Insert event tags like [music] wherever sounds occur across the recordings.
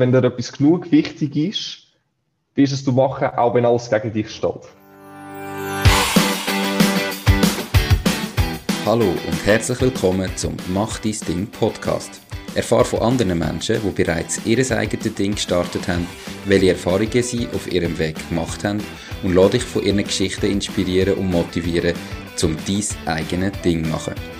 wenn dir etwas genug wichtig ist, wirst es du machen, auch wenn alles gegen dich steht. Hallo und herzlich willkommen zum Mach dein Ding Podcast. Erfahre von anderen Menschen, die bereits ihr eigenes Ding gestartet haben, welche Erfahrungen sie auf ihrem Weg gemacht haben und lade dich von ihren Geschichten inspirieren und motivieren, um dein eigenes Ding zu machen.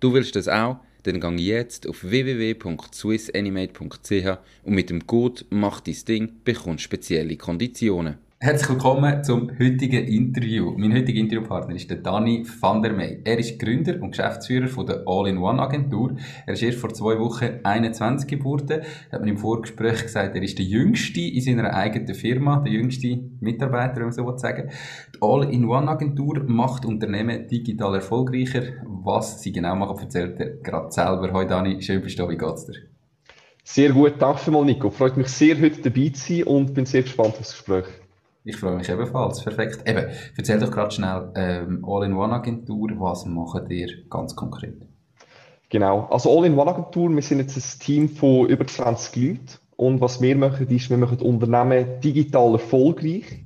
Du willst das auch? Dann geh jetzt auf www.swissanimate.ch und mit dem Code Mach dein Ding bekommst spezielle Konditionen. Herzlich willkommen zum heutigen Interview. Mein heutiger Interviewpartner ist der Dani van der Meij. Er ist Gründer und Geschäftsführer von der All-in-One-Agentur. Er ist erst vor zwei Wochen 21 geworden. Hat man im Vorgespräch gesagt, er ist der Jüngste in seiner eigenen Firma, der jüngste Mitarbeiter, wenn man so sagen Die All-in-One-Agentur macht Unternehmen digital erfolgreicher. Was sie genau machen, erzählt er gerade selber. Hoi Dani, schön bist du da. Wie geht's dir? Sehr gut, danke vielmals Nico. Freut mich sehr, heute dabei zu sein und bin sehr gespannt auf das Gespräch. Ich freue mich ebenfalls. Perfekt. Eben, erzähl doch gerade schnell, ähm, All-in-One-Agentur, was macht ihr ganz konkret? Genau. Also All-in-One-Agentur, wir sind jetzt ein Team von über 20 Leuten. Und was wir machen, ist, wir machen Unternehmen digital erfolgreich.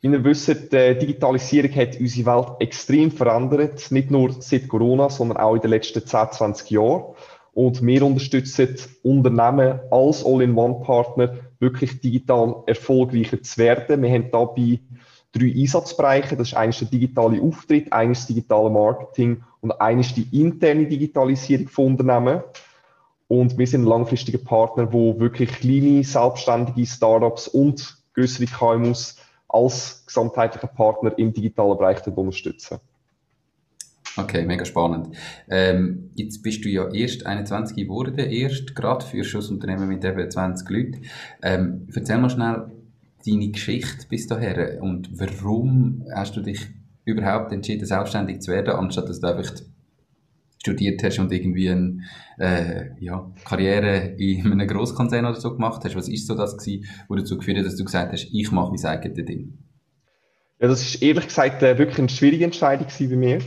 Wie ihr wisst, die Digitalisierung hat unsere Welt extrem verändert. Nicht nur seit Corona, sondern auch in den letzten 10, 20 Jahren. Und wir unterstützen Unternehmen als All-in-One-Partner wirklich digital erfolgreicher zu werden. Wir haben dabei drei Einsatzbereiche. Das ist eines der digitale Auftritt, eines das digitale Marketing und eines die interne Digitalisierung von Unternehmen. Und wir sind ein langfristiger Partner, wo wirklich kleine, selbstständige Startups und größere KMUs als gesamtheitlicher Partner im digitalen Bereich unterstützen. Okay, mega spannend. Ähm, jetzt bist du ja erst 21 geworden, erst gerade für Schussunternehmen mit eben 20 Leuten. Ähm, erzähl mal schnell deine Geschichte bis dahin und warum hast du dich überhaupt entschieden, selbstständig zu werden, anstatt dass du einfach studiert hast und irgendwie eine äh, ja, Karriere in einem Großkonzern oder so gemacht hast. Was ist so das gewesen, wo dazu geführt hat, dass du gesagt hast, ich mache mein eigenes Ding? Ja, das ist ehrlich gesagt äh, wirklich eine schwierige Entscheidung bei mir.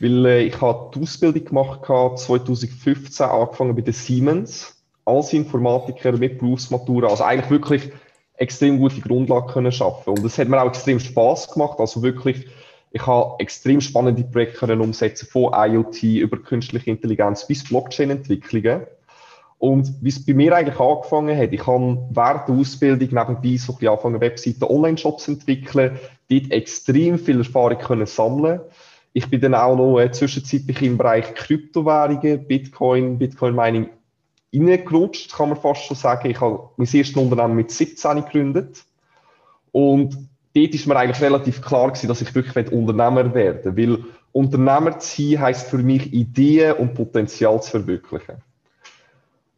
Weil äh, ich habe die Ausbildung gemacht, 2015 angefangen bei der Siemens als Informatiker mit Berufsmatura. Also eigentlich wirklich extrem gute Grundlagen können schaffen. Und es hat mir auch extrem Spaß gemacht. Also wirklich, ich habe extrem spannende Projekte umsetzen, von IoT über künstliche Intelligenz bis Blockchain-Entwicklungen. Und wie es bei mir eigentlich angefangen hat, ich habe während der Ausbildung nebenbei so ein bisschen angefangen, Webseiten, Online-Shops entwickeln, dort extrem viel Erfahrung können sammeln ich bin dann auch noch äh, zwischenzeitlich im Bereich Kryptowährungen, Bitcoin, Bitcoin-Mining reingerutscht, kann man fast schon sagen. Ich habe mein erstes Unternehmen mit 17 gegründet. Und dort ist mir eigentlich relativ klar gewesen, dass ich wirklich Unternehmer werden will. Weil Unternehmer zu sein heisst für mich, Ideen und Potenzial zu verwirklichen.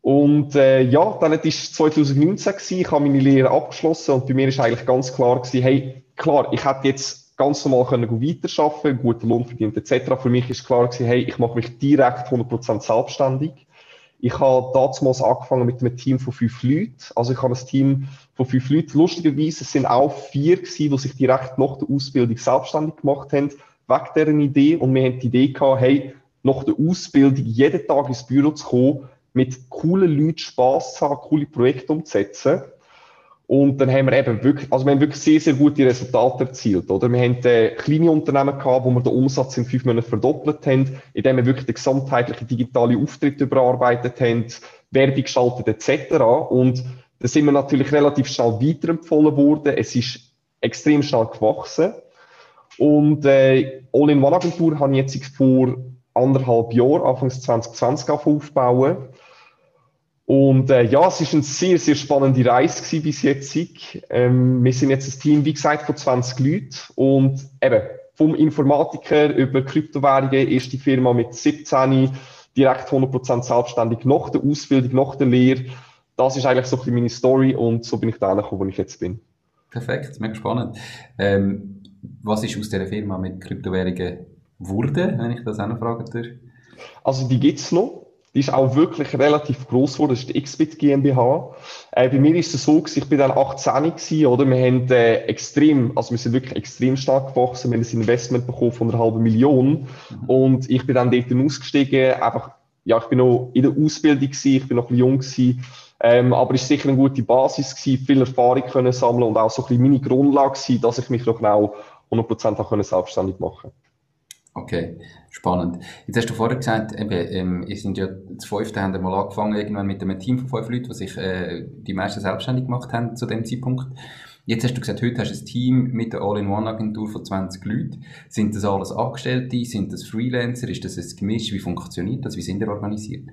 Und äh, ja, dann war es 2019, gewesen, ich habe meine Lehre abgeschlossen und bei mir ist eigentlich ganz klar gewesen, hey, klar, ich hätte jetzt ganz normal können weiterarbeiten, guten Lohn verdient etc. Für mich ist klar gewesen, hey, ich mache mich direkt 100% selbstständig. Ich habe damals angefangen mit einem Team von fünf Leuten. Also ich habe ein Team von fünf Leuten. Lustigerweise es sind auch vier gewesen, die sich direkt nach der Ausbildung selbstständig gemacht haben, wegen deren Idee. Und wir haben die Idee gehabt, hey, nach der Ausbildung jeden Tag ins Büro zu kommen, mit coolen Leuten Spass zu haben, coole Projekte umzusetzen. Und dann haben wir eben wirklich, also wir haben wirklich sehr, sehr gute Resultate erzielt, oder? Wir haben äh, kleine Unternehmen gehabt, wo wir den Umsatz in fünf Monaten verdoppelt haben, indem wir wirklich den gesamtheitlichen digitalen Auftritt überarbeitet haben, Werbung geschaltet etc. Und da sind wir natürlich relativ schnell weiterempfohlen worden. Es ist extrem schnell gewachsen. Und äh, All-in-One-Agentur habe ich jetzt vor anderthalb Jahren, Anfangs 2020, aufbauen. Und äh, ja, es ist eine sehr, sehr spannende Reise bis jetzt. Ähm, wir sind jetzt ein Team, wie gesagt, von 20 Leuten und eben vom Informatiker über Kryptowährungen, erste Firma mit 17, direkt 100% selbstständig nach der Ausbildung, nach der Lehre, das ist eigentlich so ein bisschen meine Story und so bin ich da gekommen, wo ich jetzt bin. Perfekt, mega spannend. Ähm, was ist aus dieser Firma mit Kryptowährungen wurde, wenn ich das auch noch fragen darf? Also die gibt es noch. Die ist auch wirklich relativ groß geworden. Das ist die Xbit GmbH. Äh, bei mir ist es so, ich bin dann 18 gewesen, oder? Wir haben äh, extrem, also wir sind wirklich extrem stark gewachsen. Wir haben ein Investment bekommen von einer halben Million. Mhm. Und ich bin dann dort ausgestiegen. Einfach, ja, ich bin noch in der Ausbildung gewesen, ich bin noch ein bisschen jung gewesen. Ähm, aber es war sicher eine gute Basis gewesen, viel Erfahrung können sammeln und auch so ein bisschen meine Grundlage gewesen, dass ich mich noch genau 100% auch selbstständig machen konnte. Okay, spannend. Jetzt hast du vorher gesagt, eben, ähm, ihr sind ja das fünfte, haben mal angefangen irgendwann mit einem Team von fünf Leuten, die sich äh, die meisten selbstständig gemacht haben zu dem Zeitpunkt. Jetzt hast du gesagt, heute hast du ein Team mit der All-in-One-Agentur von 20 Leuten. Sind das alles Angestellte? Sind das Freelancer? Ist das ein Gemisch? Wie funktioniert das? Wie sind ihr organisiert?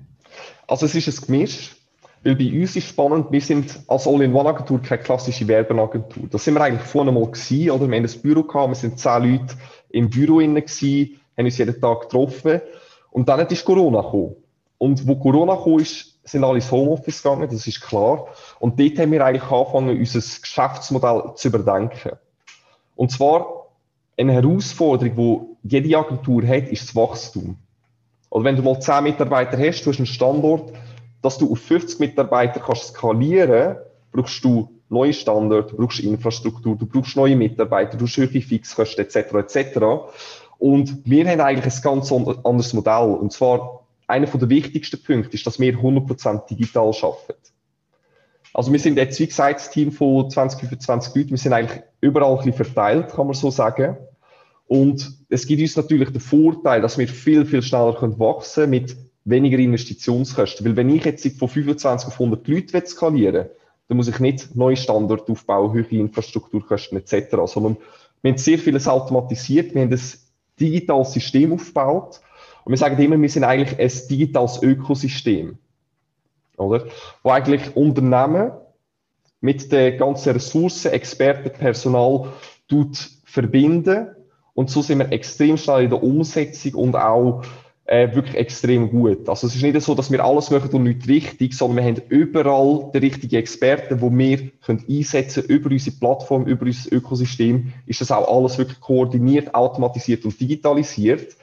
Also es ist ein Gemisch. Weil bei uns ist spannend, wir sind als All-in-One-Agentur keine klassische Werbeagentur. Das sind wir eigentlich vorne mal gewesen, oder? Wir haben ein Büro gehabt, wir sind zehn Leute im Büro innen gewesen, haben uns jeden Tag getroffen. Und dann ist Corona gekommen. Und wo Corona gekommen ist, sind alle ins Homeoffice gegangen, das ist klar. Und dort haben wir eigentlich angefangen, unser Geschäftsmodell zu überdenken. Und zwar eine Herausforderung, die jede Agentur hat, ist das Wachstum. Oder wenn du mal 10 Mitarbeiter hast, du hast einen Standort, dass du auf 50 Mitarbeiter kannst skalieren, brauchst du neue Standorte, du brauchst Infrastruktur, du brauchst neue Mitarbeiter, du brauchst höhere Fixkosten etc. etc. Und wir haben eigentlich ein ganz anderes Modell. Und zwar einer der wichtigsten Punkte ist, dass wir 100% digital arbeiten. Also wir sind jetzt, wie gesagt, das Team von 20, 25 Leuten. Wir sind eigentlich überall ein bisschen verteilt, kann man so sagen. Und es gibt uns natürlich den Vorteil, dass wir viel, viel schneller können wachsen mit weniger Investitionskosten. Weil wenn ich jetzt von 25 auf 100 Leute skalieren will, dann muss ich nicht neue Standorte aufbauen, höhere Infrastrukturkosten etc., sondern wir haben sehr vieles automatisiert, wir haben ein digitales System aufgebaut und wir sagen immer, wir sind eigentlich ein digitales Ökosystem, oder? Wo eigentlich Unternehmen mit den ganzen Ressourcen, Experten, Personal tut verbinden und so sind wir extrem schnell in der Umsetzung und auch äh, wirklich extrem gut. Also es ist nicht so, dass wir alles machen und nicht richtig, sondern wir haben überall die richtigen Experten, die wir können einsetzen über unsere Plattform, über unser Ökosystem, ist das auch alles wirklich koordiniert, automatisiert und digitalisiert.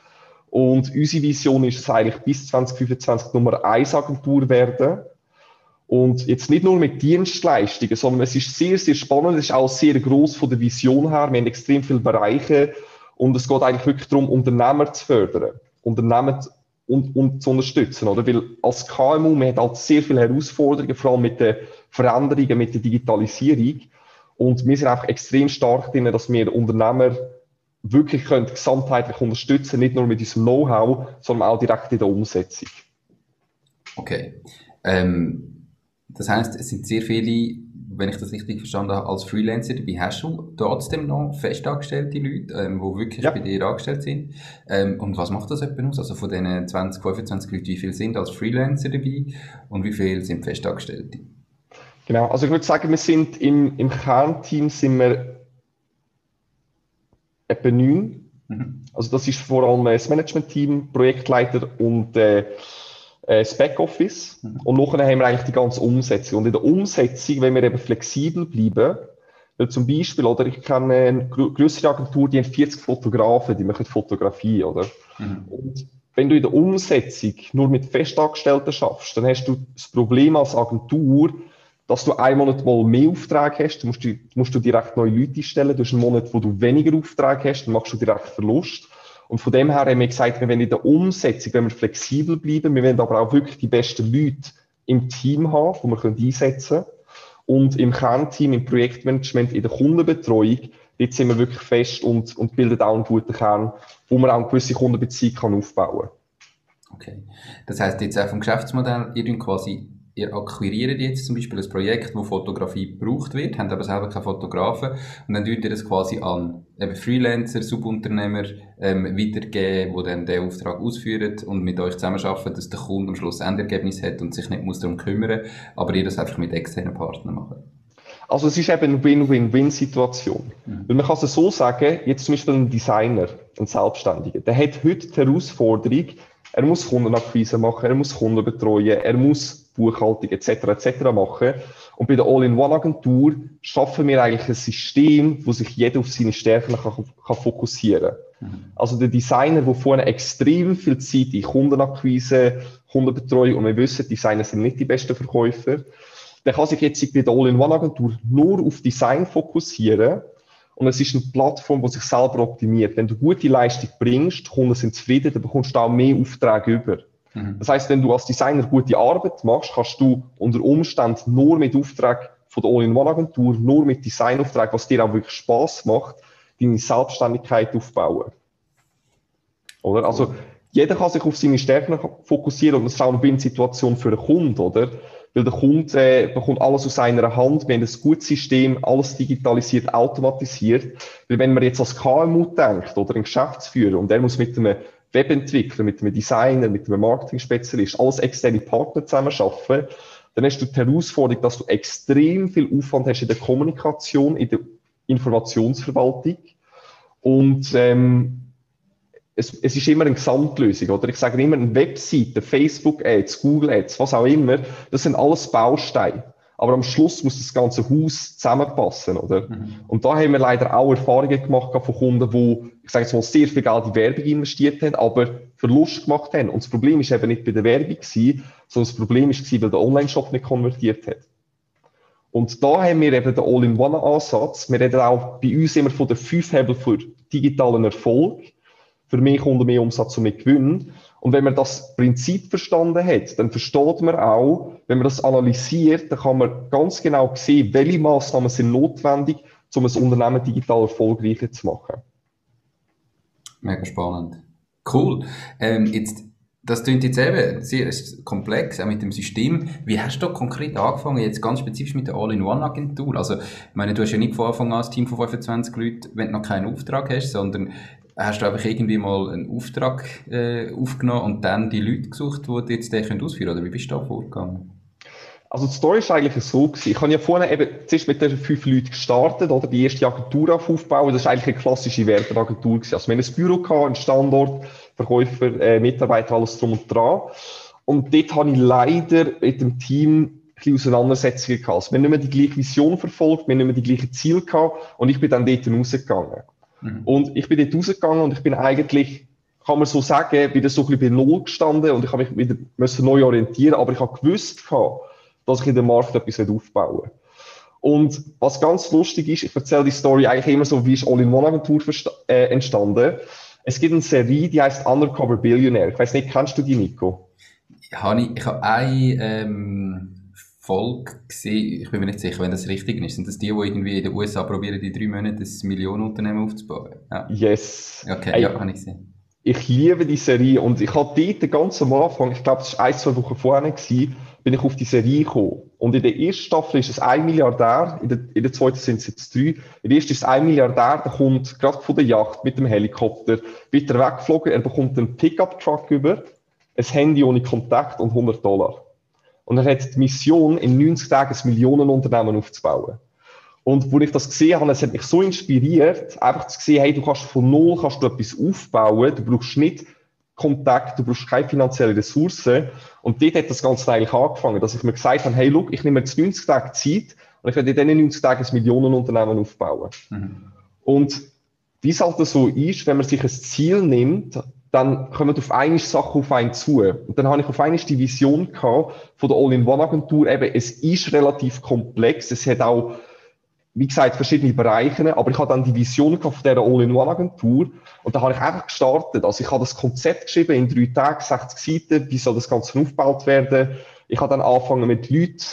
Und unsere Vision ist es eigentlich bis 2025 Nummer 1 Agentur werden. Und jetzt nicht nur mit Dienstleistungen, sondern es ist sehr, sehr spannend, es ist auch sehr groß von der Vision her. Wir haben extrem viele Bereiche und es geht eigentlich wirklich darum, Unternehmer zu fördern. Unternehmen und, und zu unterstützen, oder? Weil als KMU, man hat halt sehr viele Herausforderungen, vor allem mit den Veränderungen, mit der Digitalisierung. Und wir sind einfach extrem stark drin, dass wir Unternehmer wirklich können gesamtheitlich unterstützen, nicht nur mit unserem Know-how, sondern auch direkt in der Umsetzung. Okay. Ähm, das heißt, es sind sehr viele wenn ich das richtig verstanden habe, als Freelancer dabei hast du trotzdem noch festangestellte Leute, ähm, die wirklich ja. bei dir angestellt sind. Ähm, und was macht das etwa aus? Also von diesen 20, 25 Leuten, wie viele sind als Freelancer dabei und wie viele sind festangestellte? Genau, also ich würde sagen, wir sind im, im Kernteam sind wir etwa neun. Mhm. Also das ist vor allem das Management-Team, Projektleiter und äh, äh, das Backoffice mhm. und nachher haben wir eigentlich die ganze Umsetzung. Und in der Umsetzung, wenn wir eben flexibel bleiben, weil zum Beispiel, oder ich kenne eine größere Agentur, die haben 40 Fotografen, die machen Fotografie, oder? Mhm. Und wenn du in der Umsetzung nur mit Festangestellten schaffst, dann hast du das Problem als Agentur, dass du einen Monat mal mehr Aufträge hast, dann musst du, musst du direkt neue Leute stellen, du hast einen Monat, wo du weniger Aufträge hast, dann machst du direkt Verlust. Und von dem her haben wir gesagt, wir wollen in der Umsetzung, wenn wir flexibel bleiben, wir wollen aber auch wirklich die besten Leute im Team haben, die wir einsetzen können. Und im Kernteam, im Projektmanagement, in der Kundenbetreuung, dort sind wir wirklich fest und, und bilden auch einen guten Kern, wo man auch eine gewisse Kundenbeziehung aufbauen kann. Okay. Das heisst, jetzt auch vom Geschäftsmodell, ihr quasi ihr akquiriert jetzt zum Beispiel ein Projekt, wo Fotografie gebraucht wird, habt aber selber keine Fotografen und dann tut ihr das quasi an eben Freelancer, Subunternehmer ähm, weitergeben, die dann den Auftrag ausführen und mit euch zusammenarbeiten, dass der Kunde am Schluss Endergebnis hat und sich nicht muss darum kümmern aber ihr das einfach mit externen Partnern machen. Also es ist eben eine Win-Win-Win-Situation. Mhm. Weil man kann es so sagen, jetzt zum Beispiel ein Designer, ein Selbstständiger, der hat heute die Herausforderung, er muss Kundenakquise machen, er muss Kunden betreuen, er muss Buchhaltung etc. etc. machen. Und bei der All-in-One-Agentur schaffen wir eigentlich ein System, wo sich jeder auf seine Stärken kann, kann fokussieren kann. Mhm. Also der Designer, der vorne extrem viel Zeit in Kundenakquise, Kundenbetreuung und wir wissen, Designer sind nicht die besten Verkäufer, der kann sich jetzt bei der All-in-One-Agentur nur auf Design fokussieren und es ist eine Plattform, die sich selber optimiert. Wenn du gute Leistung bringst, Kunden sind zufrieden, dann bekommst du auch mehr Aufträge über. Mhm. Das heißt, wenn du als Designer gute Arbeit machst, kannst du unter Umständen nur mit Auftrag von der All-in-One-Agentur, nur mit Designauftrag, was dir auch wirklich Spaß macht, deine Selbstständigkeit aufbauen. Oder? Also, jeder kann sich auf seine Stärken fokussieren und das ist auch eine Win-Situation für den Kunden, oder? Weil der Kunde äh, bekommt alles aus seiner Hand. Wir haben ein gutes System, alles digitalisiert, automatisiert. Weil wenn man jetzt als KMU denkt oder ein Geschäftsführer und der muss mit einem Webentwickler, mit einem Designer, mit einem Marketing-Spezialist, alles externe Partner zusammen arbeiten, dann hast du die Herausforderung, dass du extrem viel Aufwand hast in der Kommunikation, in der Informationsverwaltung und ähm, es, es ist immer eine Gesamtlösung, oder? Ich sage immer, eine Webseite, Facebook-Ads, Google-Ads, was auch immer, das sind alles Bausteine. Aber am Schluss muss das ganze Haus zusammenpassen, oder? Mhm. Und da haben wir leider auch Erfahrungen gemacht von Kunden, die, ich sage jetzt mal, sehr viel Geld in Werbung investiert haben, aber Verlust gemacht haben. Und das Problem ist eben nicht bei der Werbung gewesen, sondern das Problem ist gewesen, weil der Online-Shop nicht konvertiert hat. Und da haben wir eben den All-in-One-Ansatz. Wir reden auch bei uns immer von den fünf Hebel für digitalen Erfolg für mehr Kunden mehr Umsatz und mehr Gewinn. Und wenn man das Prinzip verstanden hat, dann versteht man auch, wenn man das analysiert, dann kann man ganz genau sehen, welche Maßnahmen sind notwendig, um ein Unternehmen digital erfolgreicher zu machen. Mega spannend. Cool. Ähm, jetzt, das klingt jetzt eben sehr komplex, auch mit dem System. Wie hast du konkret angefangen, jetzt ganz spezifisch mit der All-in-One-Agentur? Also, ich meine, du hast ja nicht von Anfang an ein Team von 25 Leuten, wenn du noch keinen Auftrag hast, sondern hast du einfach irgendwie mal einen Auftrag äh, aufgenommen und dann die Leute gesucht, die jetzt den ausführen können? Oder wie bist du da vorgegangen? Also die Story ist eigentlich so gewesen. Ich habe ja vorne eben zuerst mit den fünf Leuten gestartet, oder die erste Agentur aufbauen. Das ist eigentlich eine klassische Werbeagentur. Also wir haben ein Büro gehabt, einen Standort, Verkäufer, äh, Mitarbeiter, alles drum und dran. Und dort habe ich leider mit dem Team bisschen Auseinandersetzungen gehabt. Also wir haben nicht mehr die gleiche Vision verfolgt, wir haben nicht mehr die gleichen Ziele gehabt und ich bin dann dort rausgegangen. Mhm. Und ich bin dort rausgegangen und ich bin eigentlich, kann man so sagen, wieder so ein bisschen bei Null gestanden und ich habe mich wieder müssen neu orientieren, aber ich habe gewusst, dass ich in dem Markt etwas aufbauen will. Und was ganz lustig ist, ich erzähle die Story eigentlich immer so, wie ist All-in-One-Agentur äh, entstanden. Es gibt eine Serie, die heißt Undercover Billionaire. Ich weiß nicht, kennst du die, Nico? Ja, ich, ich habe eine ähm, Folge gesehen, ich bin mir nicht sicher, wenn das richtig ist. Sind das die, die irgendwie in den USA probieren, die drei Monate ein Millionenunternehmen aufzubauen? Ja. Yes. Okay, hey, ja, habe ich gesehen. Ich liebe die Serie und ich habe dort ganz am Anfang, ich glaube, es war ein, zwei Wochen vorher, gewesen, bin ich auf die Serie gekommen. Und in der ersten Staffel ist es ein Milliardär, in der, in der zweiten sind es jetzt drei. In der ersten ist es ein Milliardär, der kommt gerade von der Yacht mit dem Helikopter, wird er weggeflogen, er bekommt einen Pickup-Truck über, ein Handy ohne Kontakt und 100 Dollar. Und er hat die Mission, in 90 Tagen ein Millionenunternehmen aufzubauen. Und wo ich das gesehen habe, es hat mich so inspiriert, einfach zu sehen, hey, du kannst von Null kannst du etwas aufbauen, du brauchst nicht Kontakt, du brauchst keine finanziellen Ressourcen. Und dort hat das Ganze eigentlich angefangen, dass ich mir gesagt habe, hey, look, ich nehme jetzt 90 Tage Zeit und ich werde in diesen 90 Tagen ein Millionenunternehmen aufbauen. Mhm. Und wie es halt so ist, wenn man sich ein Ziel nimmt, dann kommen auf eine Sache auf einen zu. Und dann habe ich auf einmal die Vision gehabt von der All-in-One-Agentur. Eben, es ist relativ komplex. Es hat auch, wie gesagt, verschiedene Bereiche. Aber ich habe dann die Vision gehabt von dieser All-in-One-Agentur. Und da habe ich einfach gestartet. Also ich habe das Konzept geschrieben in drei Tagen, 60 Seiten. Wie soll das Ganze aufgebaut werden? Ich habe dann angefangen mit Leuten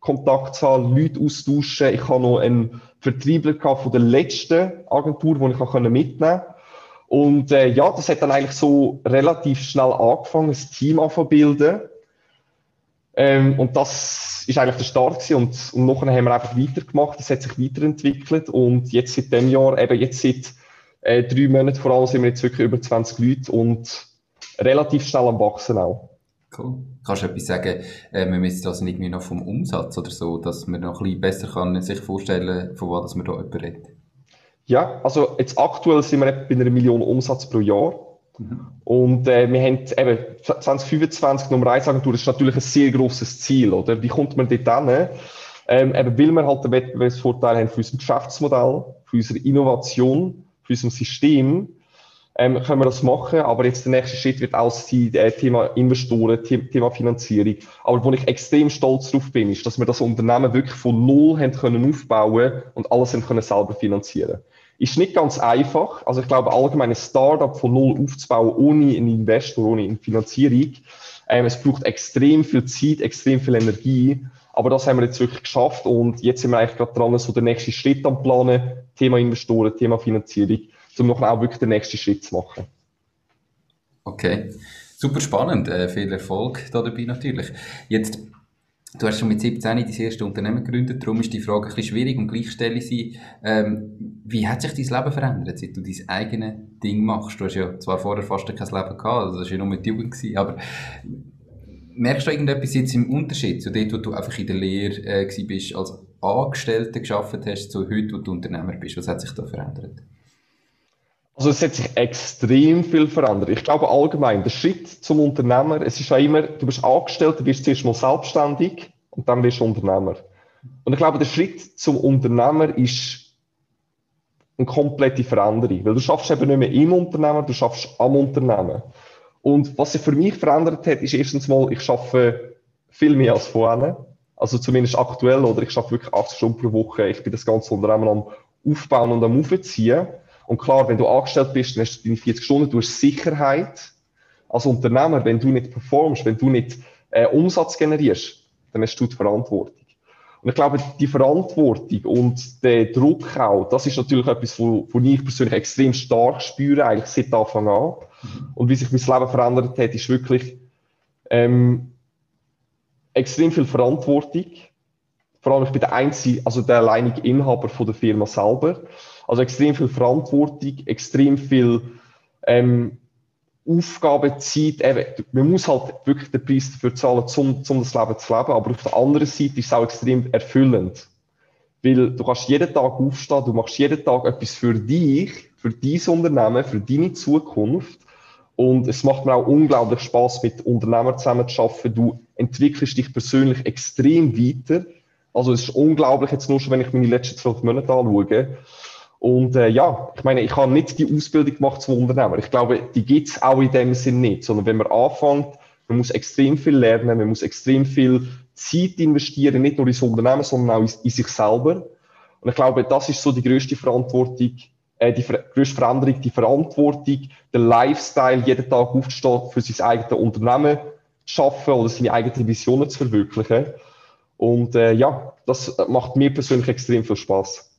Kontakt zu haben, Leute austauschen. Ich habe noch einen Vertriebler gehabt von der letzten Agentur, den ich mitnehmen konnte. Und äh, ja, das hat dann eigentlich so relativ schnell angefangen, ein Team anzubilden. Ähm, und das ist eigentlich der Start gewesen. Und, und nachher haben wir einfach weitergemacht. Es hat sich weiterentwickelt. Und jetzt seit dem Jahr, eben jetzt seit äh, drei Monaten vor allem, sind wir jetzt wirklich über 20 Leute und relativ schnell am Wachsen auch. Cool. Kannst du etwas sagen, äh, wir müssen das irgendwie noch vom Umsatz oder so, dass man noch ein bisschen besser kann sich vorstellen, von was man da redet? Ja, also jetzt aktuell sind wir bei einer Million Umsatz pro Jahr. Mhm. Und äh, wir haben eben 2025 Nummer 1 Agentur, das ist natürlich ein sehr grosses Ziel, oder? Wie kommt man dort hin? Ähm, eben weil wir halt den Wettbewerbsvorteil haben für unser Geschäftsmodell, für unsere Innovation, für unser System, ähm, können wir das machen. Aber jetzt der nächste Schritt wird auch sein, äh, Thema Investoren, Thema Finanzierung. Aber wo ich extrem stolz drauf bin, ist, dass wir das Unternehmen wirklich von Null haben können aufbauen und alles haben können selber finanzieren. Ist nicht ganz einfach. Also ich glaube, allgemein ein Startup von Null aufzubauen, ohne einen Investor, ohne eine Finanzierung, ähm, es braucht extrem viel Zeit, extrem viel Energie. Aber das haben wir jetzt wirklich geschafft und jetzt sind wir eigentlich gerade dran, so den nächsten Schritt am Planen, Thema Investoren, Thema Finanzierung um noch auch wirklich den nächsten Schritt zu machen. Okay, super spannend. Äh, viel Erfolg da dabei natürlich. Jetzt, du hast schon mit 17 dein erstes Unternehmen gegründet, darum ist die Frage ein bisschen schwierig und gleich stelle sie. Ähm, wie hat sich dein Leben verändert, seit du dein eigenes Ding machst? Du hast ja zwar vorher fast kein Leben gehabt, also das war ja nur mit Jugend, gewesen, aber merkst du irgendetwas jetzt im Unterschied zu dem, wo du einfach in der Lehre äh, bist, als Angestellter geschafft hast, zu heute, wo du Unternehmer bist? Was hat sich da verändert? Also es hat sich extrem viel verändert. Ich glaube allgemein, der Schritt zum Unternehmer, es ist ja immer, du bist angestellt, du wirst zuerst mal selbstständig und dann wirst du Unternehmer. Und ich glaube, der Schritt zum Unternehmer ist eine komplette Veränderung, weil du schaffst eben nicht mehr im Unternehmen, du schaffst am Unternehmen. Und was sich für mich verändert hat, ist erstens mal, ich schaffe viel mehr als vorher. Also zumindest aktuell, oder ich schaffe wirklich 80 Stunden pro Woche. Ich bin das ganze Unternehmen am Aufbauen und am Aufziehen. Und klar, wenn du angestellt bist, dann hast du deine 40 Stunden, du hast Sicherheit. Als Unternehmer, wenn du nicht performst, wenn du nicht äh, Umsatz generierst, dann hast du die Verantwortung. Und ich glaube, die Verantwortung und der Druck auch, das ist natürlich etwas, wo, wo ich persönlich extrem stark spüre, eigentlich seit Anfang an. Mhm. Und wie sich mein Leben verändert hat, ist wirklich ähm, extrem viel Verantwortung. Vor allem, ich bin der einzige, also der alleinige Inhaber von der Firma selber. Also extrem viel Verantwortung, extrem viel ähm, Aufgabe, Zeit. Eben, man muss halt wirklich den Preis dafür zahlen, um, um das Leben zu leben. Aber auf der anderen Seite ist es auch extrem erfüllend. Weil du kannst jeden Tag aufstehen, du machst jeden Tag etwas für dich, für dein Unternehmen, für deine Zukunft. Und es macht mir auch unglaublich Spaß, mit Unternehmern zusammen zu arbeiten. Du entwickelst dich persönlich extrem weiter. Also es ist unglaublich, jetzt nur schon, wenn ich meine letzten zwölf Monate anschaue. Und äh, ja, ich meine, ich habe nicht die Ausbildung gemacht zum Unternehmer. Ich glaube, die gibt's auch in dem Sinn nicht, sondern wenn man anfängt, man muss extrem viel lernen, man muss extrem viel Zeit investieren, nicht nur ins Unternehmen, sondern auch in, in sich selber. Und ich glaube, das ist so die größte Verantwortung, äh, die größte Veränderung, die Verantwortung, der Lifestyle, jeden Tag aufzustehen, für sein eigenes Unternehmen zu schaffen oder seine eigenen Visionen zu verwirklichen. Und äh, ja, das macht mir persönlich extrem viel Spaß.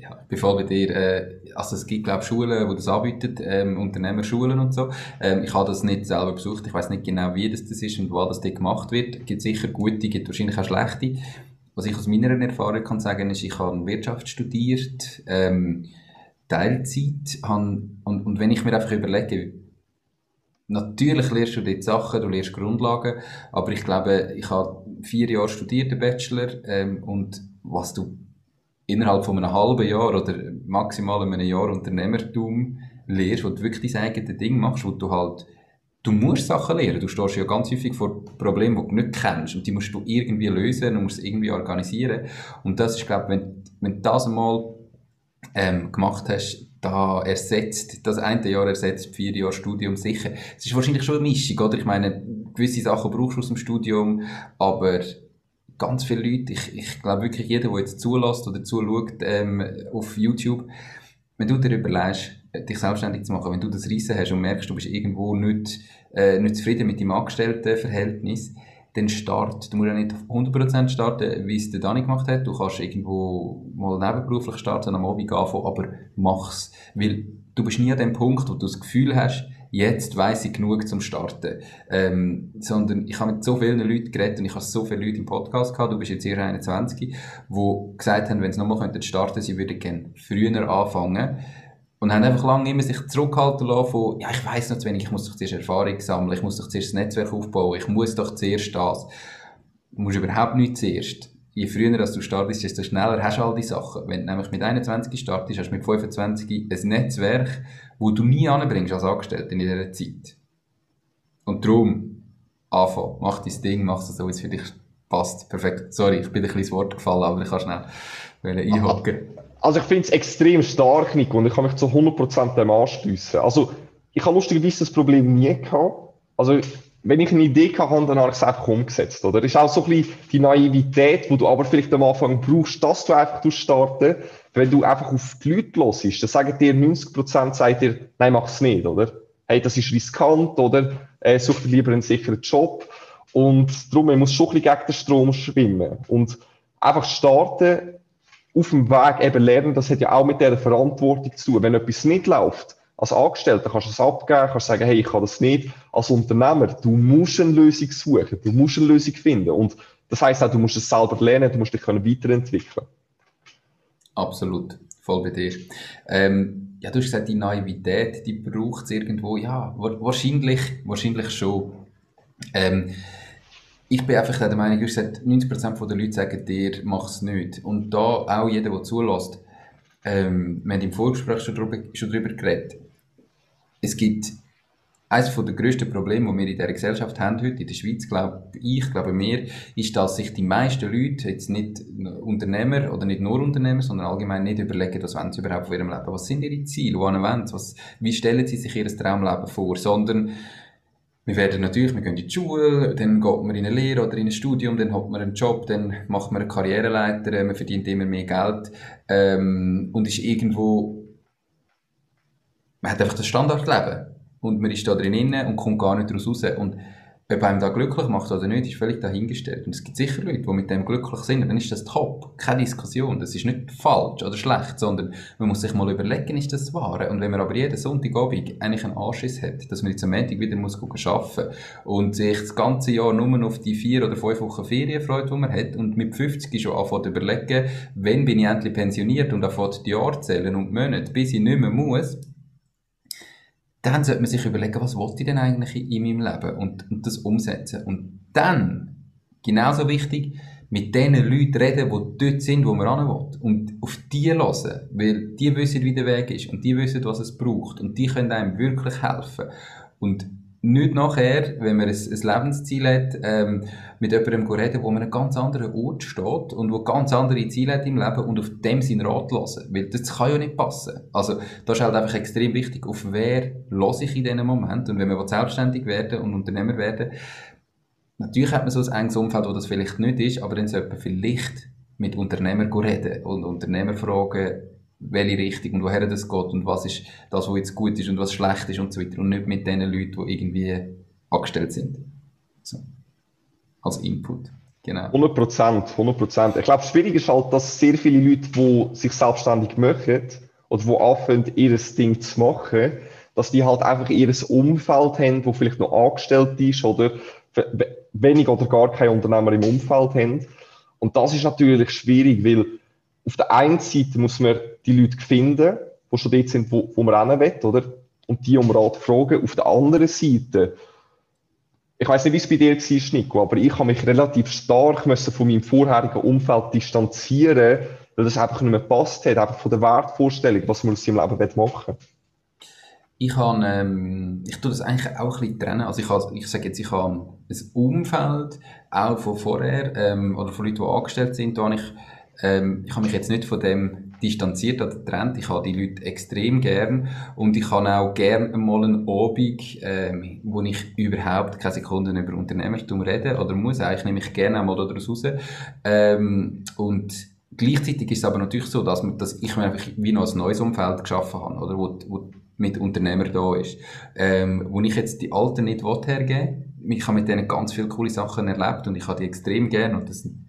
Ja, voll bei dir. Äh, also es gibt, glaube Schulen, die das anbieten, ähm, Unternehmerschulen und so. Ähm, ich habe das nicht selber besucht. Ich weiß nicht genau, wie das, das ist und wo das dort gemacht wird. Es gibt sicher gute, gibt wahrscheinlich auch schlechte. Was ich aus meiner Erfahrung kann sagen, ist, ich habe Wirtschaft studiert, ähm, Teilzeit, habe, und, und wenn ich mir einfach überlege, Natürlich lernst du dort Sachen, du lernst Grundlagen, aber ich glaube, ich habe vier Jahre studiert, den Bachelor, ähm, und was du innerhalb von einem halben Jahr oder maximal einem Jahr Unternehmertum lernst, wo du wirklich dein eigenes Ding machst, wo du halt, du musst Sachen lernen. Du stehst ja ganz häufig vor Problemen, die du nicht kennst und die musst du irgendwie lösen und musst irgendwie organisieren. Und das ist, glaube ich, wenn, wenn du das einmal ähm, gemacht hast, da ersetzt, das eine Jahr ersetzt vier Jahre Studium sicher. Es ist wahrscheinlich schon eine Mischung, oder? Ich meine, gewisse Sachen brauchst du aus dem Studium, aber ganz viele Leute, ich, ich glaube wirklich jeder, der jetzt zulässt oder zuschaut ähm, auf YouTube, wenn du dir überlegst, dich selbstständig zu machen, wenn du das Riesen hast und merkst, du bist irgendwo nicht, äh, nicht zufrieden mit deinem Angestelltenverhältnis, dann start. Du musst ja nicht auf 100% starten, wie es der Dani gemacht hat. Du kannst irgendwo mal nebenberuflich starten, am Abend anfangen, aber mach's. Weil du bist nie an dem Punkt, wo du das Gefühl hast, jetzt weiß ich genug zum Starten. Ähm, sondern ich habe mit so vielen Leuten geredet und ich habe so viele Leute im Podcast gehabt, du bist jetzt hier 21, die gesagt haben, wenn sie nochmal starten könnten, sie würden gerne früher anfangen. Und haben einfach lange immer sich zurückhalten lassen von, ja, ich weiß noch zu wenig, ich muss doch zuerst Erfahrung sammeln, ich muss doch zuerst das Netzwerk aufbauen, ich muss doch zuerst das. Du musst überhaupt nicht zuerst. je früher als du startest, desto schneller hast du all die Sachen. Wenn du nämlich mit 21 startest, hast du mit 25 ein Netzwerk, wo du nie anbringst als Angestellter in dieser Zeit. Und darum, anfangen. Mach dein Ding, mach es so, wie es für dich passt. Perfekt. Sorry, ich bin ein kleines Wort gefallen, aber ich kann schnell einhocken. Also ich finde es extrem stark, Nico, und ich kann mich zu 100% dem anschliessen. Also ich habe lustigerweise das Problem nie gehabt. Also wenn ich eine Idee hatte, dann habe ich es einfach umgesetzt, oder? Das ist auch so ein bisschen die Naivität, die du aber vielleicht am Anfang brauchst, dass du einfach starten Wenn du einfach auf die Leute los dann sagen dir 90% sagt dir, nein, mach es nicht, oder? Hey, das ist riskant, oder? Äh, such dir lieber einen sicheren Job. Und darum, man muss schon ein bisschen gegen den Strom schwimmen. Und einfach starten, auf dem Weg eben lernen, das hat ja auch mit dieser Verantwortung zu tun. Wenn etwas nicht läuft, als Angestellter kannst du es abgeben, kannst sagen, hey, ich kann das nicht. Als Unternehmer, du musst eine Lösung suchen, du musst eine Lösung finden. Und das heißt auch, du musst es selber lernen, du musst dich können weiterentwickeln. Absolut, voll bei dir. Ähm, ja, du hast gesagt, die Naivität, die braucht es irgendwo, ja, wahrscheinlich, wahrscheinlich schon. Ähm, ich bin einfach der Meinung, du hast gesagt, 90% der Leute sagen dir, mach es nicht. Und da auch jeder, der zulässt, ähm, wir haben im Vorgespräch schon darüber, schon darüber geredet, es gibt eines der grössten Probleme, die wir in dieser Gesellschaft haben heute, in der Schweiz, glaube ich, glaube mir, ist, dass sich die meisten Leute, jetzt nicht Unternehmer oder nicht nur Unternehmer, sondern allgemein nicht überlegen, was wollen sie überhaupt von ihrem Leben, was sind ihre Ziele, wohin wollen sie, was, wie stellen sie sich ihr Traumleben vor, sondern wir werden natürlich, wir gehen in die Schule, dann geht man in eine Lehre oder in ein Studium, dann hat man einen Job, dann macht man eine Karriereleiter, man verdient immer mehr Geld ähm, und ist irgendwo man hat einfach das Standardleben. Und man ist da drin und kommt gar nicht raus. Und ob einem da glücklich macht oder nicht, ist völlig dahingestellt. Und es gibt sicher Leute, die mit dem glücklich sind, dann ist das top. Keine Diskussion. Das ist nicht falsch oder schlecht, sondern man muss sich mal überlegen, ist das wahr? Und wenn man aber jeden Sonntagabend eigentlich einen Anschiss hat, dass man jetzt am Montag wieder muss arbeiten und sich das ganze Jahr nur auf die vier oder fünf Wochen Ferien freut, die man hat und mit 50 schon anfängt zu überlegen, wann bin ich endlich pensioniert und anfängt die Jahre zählen und Monate, bis ich nicht mehr muss, dann sollte man sich überlegen, was wollte ich denn eigentlich in meinem Leben und, und das umsetzen. Und dann, genauso wichtig, mit den Leuten reden, die dort sind, wo man hin will. Und auf die hören, weil die wissen, wie der Weg ist und die wissen, was es braucht und die können einem wirklich helfen. Und nicht nachher, wenn man ein, ein Lebensziel hat, ähm, mit jemandem reden, wo man an einem ganz anderen Ort steht und wo ganz andere Ziele hat im Leben und auf dem seinen Rat hören. Weil das kann ja nicht passen. Also, da ist halt einfach extrem wichtig, auf wer höre ich in diesem Moment. Und wenn man selbstständig werden und Unternehmer werden, natürlich hat man so ein enges Umfeld, wo das vielleicht nicht ist, aber dann sollte man vielleicht mit Unternehmern reden und Unternehmer fragen, welche Richtung und woher das geht und was ist das, was jetzt gut ist und was schlecht ist und so weiter und nicht mit den Leuten, die irgendwie angestellt sind. So. Als Input. Genau. 100 Prozent, 100 Prozent. Ich glaube, schwierig ist halt, dass sehr viele Leute, die sich selbstständig machen oder die anfangen, ihr Ding zu machen, dass die halt einfach ihr Umfeld haben, wo vielleicht noch angestellt ist oder wenig oder gar kein Unternehmer im Umfeld haben. Und das ist natürlich schwierig, weil auf der einen Seite muss man die Leute finden, die schon dort sind, wo, wo man hin will, oder? Und die um Rat fragen. Auf der anderen Seite, ich weiß nicht, wie es bei dir war, Nico, aber ich habe mich relativ stark müssen von meinem vorherigen Umfeld distanzieren, weil das einfach nicht mehr passt hat, einfach von der Wertvorstellung, was man aus seinem Leben machen will. Ich habe, ähm, ich tue das eigentlich auch ein bisschen trennen. Also ich, habe, ich sage jetzt, ich habe ein Umfeld, auch von vorher, ähm, oder von Leuten, die angestellt sind, da habe ich ähm, ich habe mich jetzt nicht von dem distanziert oder getrennt. Ich habe die Leute extrem gern und ich habe auch gern einmal einen Abend, ähm, wo ich überhaupt keine Sekunden über Unternehmertum rede oder muss. Eigentlich nehme ich gerne einmal daraus raus. Ähm, und gleichzeitig ist es aber natürlich so, dass, dass ich mir einfach wie noch ein neues Umfeld geschaffen habe, oder, wo, wo mit Unternehmern da ist. Ähm, wo ich jetzt die Alten nicht hergeben. Ich habe mit denen ganz viele coole Sachen erlebt und ich habe die extrem gern und das sind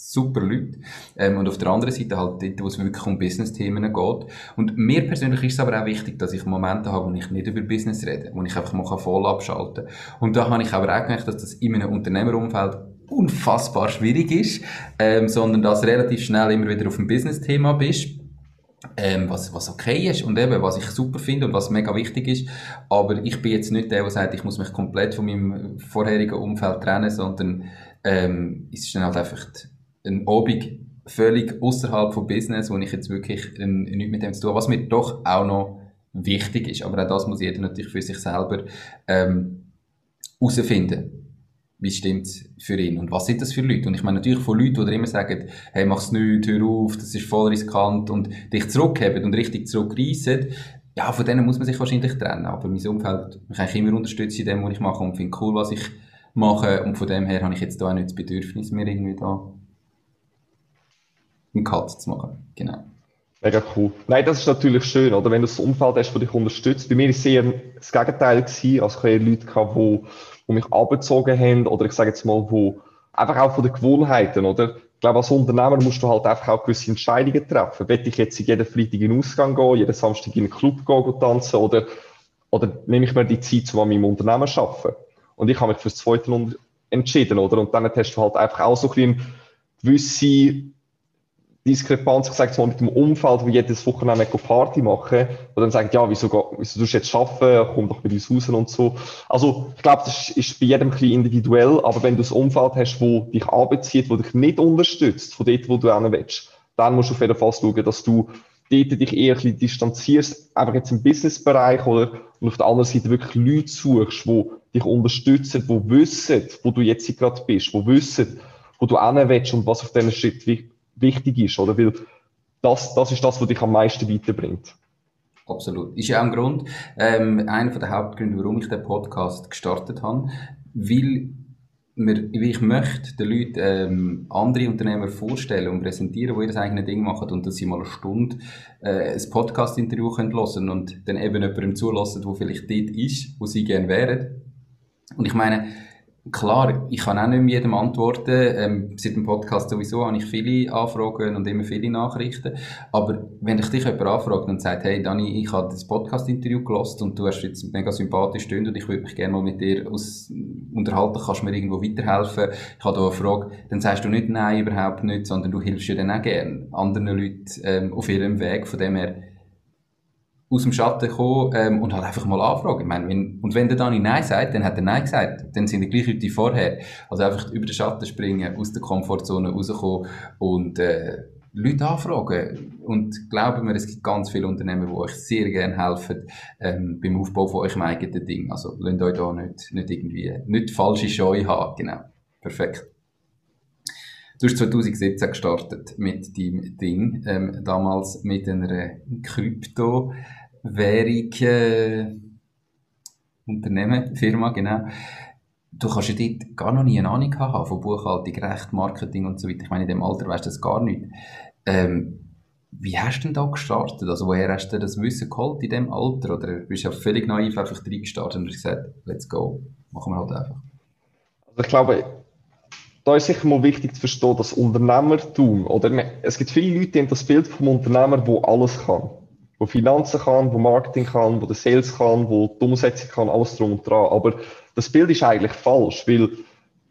super Leute. Ähm, und auf der anderen Seite halt dort, wo es wirklich um Business-Themen geht. Und mir persönlich ist es aber auch wichtig, dass ich Momente habe, wo ich nicht über Business rede, wo ich einfach mal voll abschalten kann. Und da habe ich aber auch gemerkt, dass das in einem Unternehmerumfeld unfassbar schwierig ist, ähm, sondern dass relativ schnell immer wieder auf ein Business-Thema bist. Ähm, was, was okay ist und eben, was ich super finde und was mega wichtig ist. Aber ich bin jetzt nicht der, der sagt, ich muss mich komplett von meinem vorherigen Umfeld trennen, sondern ähm, es ist dann halt einfach ein Abend völlig außerhalb von Business, wo ich jetzt wirklich ähm, nichts mit dem zu tun habe, was mir doch auch noch wichtig ist. Aber auch das muss jeder natürlich für sich selber ähm, herausfinden. Wie stimmt für ihn? Und was sind das für Leute? Und ich meine natürlich von Leuten, die immer sagen, hey, mach's nicht, hör auf, das ist voll riskant und dich zurückheben und richtig zurückreissen. Ja, von denen muss man sich wahrscheinlich trennen. Aber mein Umfeld mich eigentlich immer unterstützt in dem, was ich mache und finde cool, was ich mache. Und von dem her habe ich jetzt da auch nicht das Bedürfnis mehr irgendwie da einen Cut zu machen. Genau. Mega cool. Nein, das ist natürlich schön, oder? Wenn du das Umfeld hast, das dich unterstützt. Bei mir war es eher das Gegenteil gewesen. Also ich hatte Leute gehabt, die, die mich abgezogen haben, oder ich sage jetzt mal, wo einfach auch von den Gewohnheiten, oder? Ich glaube, als Unternehmer musst du halt einfach auch gewisse Entscheidungen treffen. Will ich jetzt jeden Freitag in den Ausgang gehen, jeden Samstag in den Club gehen, gehen tanzen, oder, oder nehme ich mir die Zeit, um an meinem Unternehmen zu arbeiten? Und ich habe mich für das Zweite entschieden, oder? Und dann hast du halt einfach auch so ein gewisse Diskrepanz, ich sage mal, mit dem Umfeld, wo jedes Wochenende Party machen, wo dann sagt, ja, wieso, wieso tust du jetzt arbeiten, komm doch mit uns raus und so. Also, ich glaube, das ist bei jedem ein bisschen individuell, aber wenn du das Umfeld hast, wo dich anbezieht, wo dich nicht unterstützt, von dort, wo du hin willst, dann musst du auf jeden Fall schauen, dass du dort dich eher ein bisschen distanzierst, einfach jetzt im Businessbereich oder und auf der anderen Seite wirklich Leute suchst, die dich unterstützen, die wissen, wo du jetzt gerade bist, die wissen, wo du hin willst und was auf diesen Schritt wichtig ist, oder? Weil das, das ist das, was dich am meisten weiterbringt. Absolut. Ist ja auch ein Grund, ähm, einer der Hauptgründe, warum ich den Podcast gestartet habe, weil wir, ich möchte den Leuten ähm, andere Unternehmer vorstellen und präsentieren, die ihr das eigene Ding machen und dass sie mal eine Stunde äh, ein Podcast-Interview hören können und dann eben jemandem zulassen, der vielleicht dort ist, wo sie gerne wären. Und ich meine, Klar, ich kann auch nicht mit jedem antworten. Ähm, seit dem Podcast sowieso habe ich viele Anfragen und immer viele Nachrichten. Aber wenn ich dich jemand anfragt und sagt, hey Dani, ich habe das Podcast-Interview gelost und du hast jetzt mega sympathisch stehen und ich würde mich gerne mal mit dir aus unterhalten, kannst du mir irgendwo weiterhelfen? Ich habe da eine Frage. Dann sagst du nicht nein, überhaupt nicht, sondern du hilfst ja dann auch gerne anderen Leuten ähm, auf ihrem Weg. Von dem her, aus dem Schatten kommen ähm, und halt einfach mal anfragen. Ich meine, wenn, und wenn der Dani Nein sagt, dann hat er Nein gesagt. Dann sind die gleich Leute vorher. Also einfach über den Schatten springen, aus der Komfortzone rauskommen und äh, Leute anfragen. Und glauben mir, es gibt ganz viele Unternehmen, die euch sehr gerne helfen ähm, beim Aufbau von eurem eigenen Ding. Also lasst euch da nicht, nicht irgendwie, nicht falsche Scheu haben. Genau. Perfekt. Du hast 2017 gestartet mit deinem Ding, ähm, damals mit einer Krypto- Währung, äh, Unternehmen, Firma, genau. Du kannst ja dort gar noch nie eine Ahnung haben von Buchhaltung, Recht, Marketing und so weiter. Ich meine, in dem Alter weißt du das gar nicht. Ähm, wie hast du denn da gestartet? Also, woher hast du das Wissen geholt in dem Alter? Oder bist du ja völlig naiv einfach reingestartet und hast gesagt, let's go, machen wir halt einfach? Also, ich glaube, da ist sicher mal wichtig zu verstehen, dass Unternehmertum, oder es gibt viele Leute, die haben das Bild vom Unternehmer, der alles kann wo Finanzen kann, wo Marketing kann, wo der Sales kann, wo die Umsetzung kann, alles drum und dran. Aber das Bild ist eigentlich falsch, weil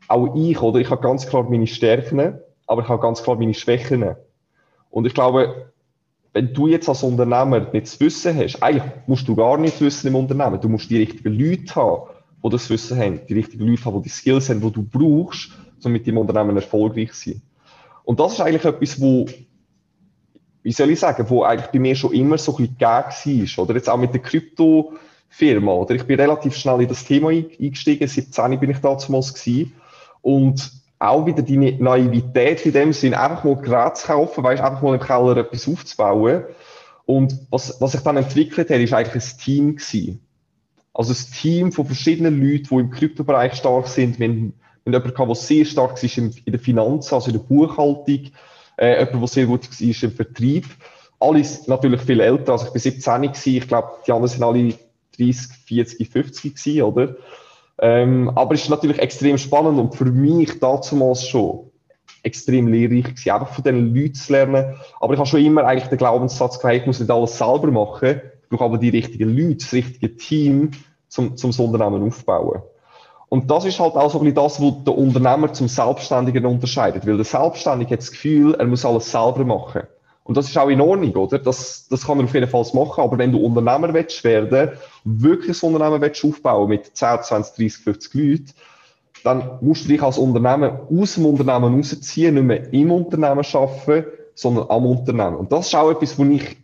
auch ich, oder ich habe ganz klar meine Stärken, aber ich habe ganz klar meine Schwächen. Und ich glaube, wenn du jetzt als Unternehmer nicht das Wissen hast, eigentlich musst du gar nichts wissen im Unternehmen. Du musst die richtigen Leute haben, die das Wissen haben, die richtigen Leute haben, die die Skills haben, die du brauchst, um mit deinem Unternehmen erfolgreich zu sein. Und das ist eigentlich etwas, wo wie soll ich sagen, wo eigentlich bei mir schon immer so ein bisschen gegeben war. Oder jetzt auch mit der Krypto-Firma. Oder ich bin relativ schnell in das Thema eingestiegen. 17 bin ich damals gewesen. Und auch wieder die Naivität in dem Sinn, einfach mal zu kaufen, weißt, einfach mal im Keller etwas aufzubauen. Und was, was sich dann entwickelt hat, ist eigentlich ein Team gewesen. Also ein Team von verschiedenen Leuten, die im Kryptobereich stark sind. Haben, wir haben jemanden, der sehr stark ist in, der Finanzen, also in der Buchhaltung äh, jemand, der sehr gut war im Vertrieb. Alle natürlich viel älter, also ich bin 17 gewesen, ich glaube, die anderen sind alle 30, 40, 50 gewesen, oder? Ähm, aber es ist natürlich extrem spannend und für mich damals schon extrem lehrreich gewesen, einfach von diesen Leuten zu lernen. Aber ich habe schon immer eigentlich den Glaubenssatz gehabt, ich muss nicht alles selber machen, ich brauche aber die richtigen Leute, das richtige Team, zum, zum so Unternehmen aufbauen. Und das ist halt auch so ein bisschen das, was der Unternehmer zum Selbstständigen unterscheidet. Weil der Selbstständige hat das Gefühl, er muss alles selber machen. Und das ist auch in Ordnung, oder? Das, das kann er auf jeden Fall machen. Aber wenn du Unternehmer willst werden, wirklich ein Unternehmen willst aufbauen mit 10, 20, 30, 50 Leuten, dann musst du dich als Unternehmen aus dem Unternehmen rausziehen, nicht mehr im Unternehmen arbeiten, sondern am Unternehmen. Und das ist auch etwas, was ich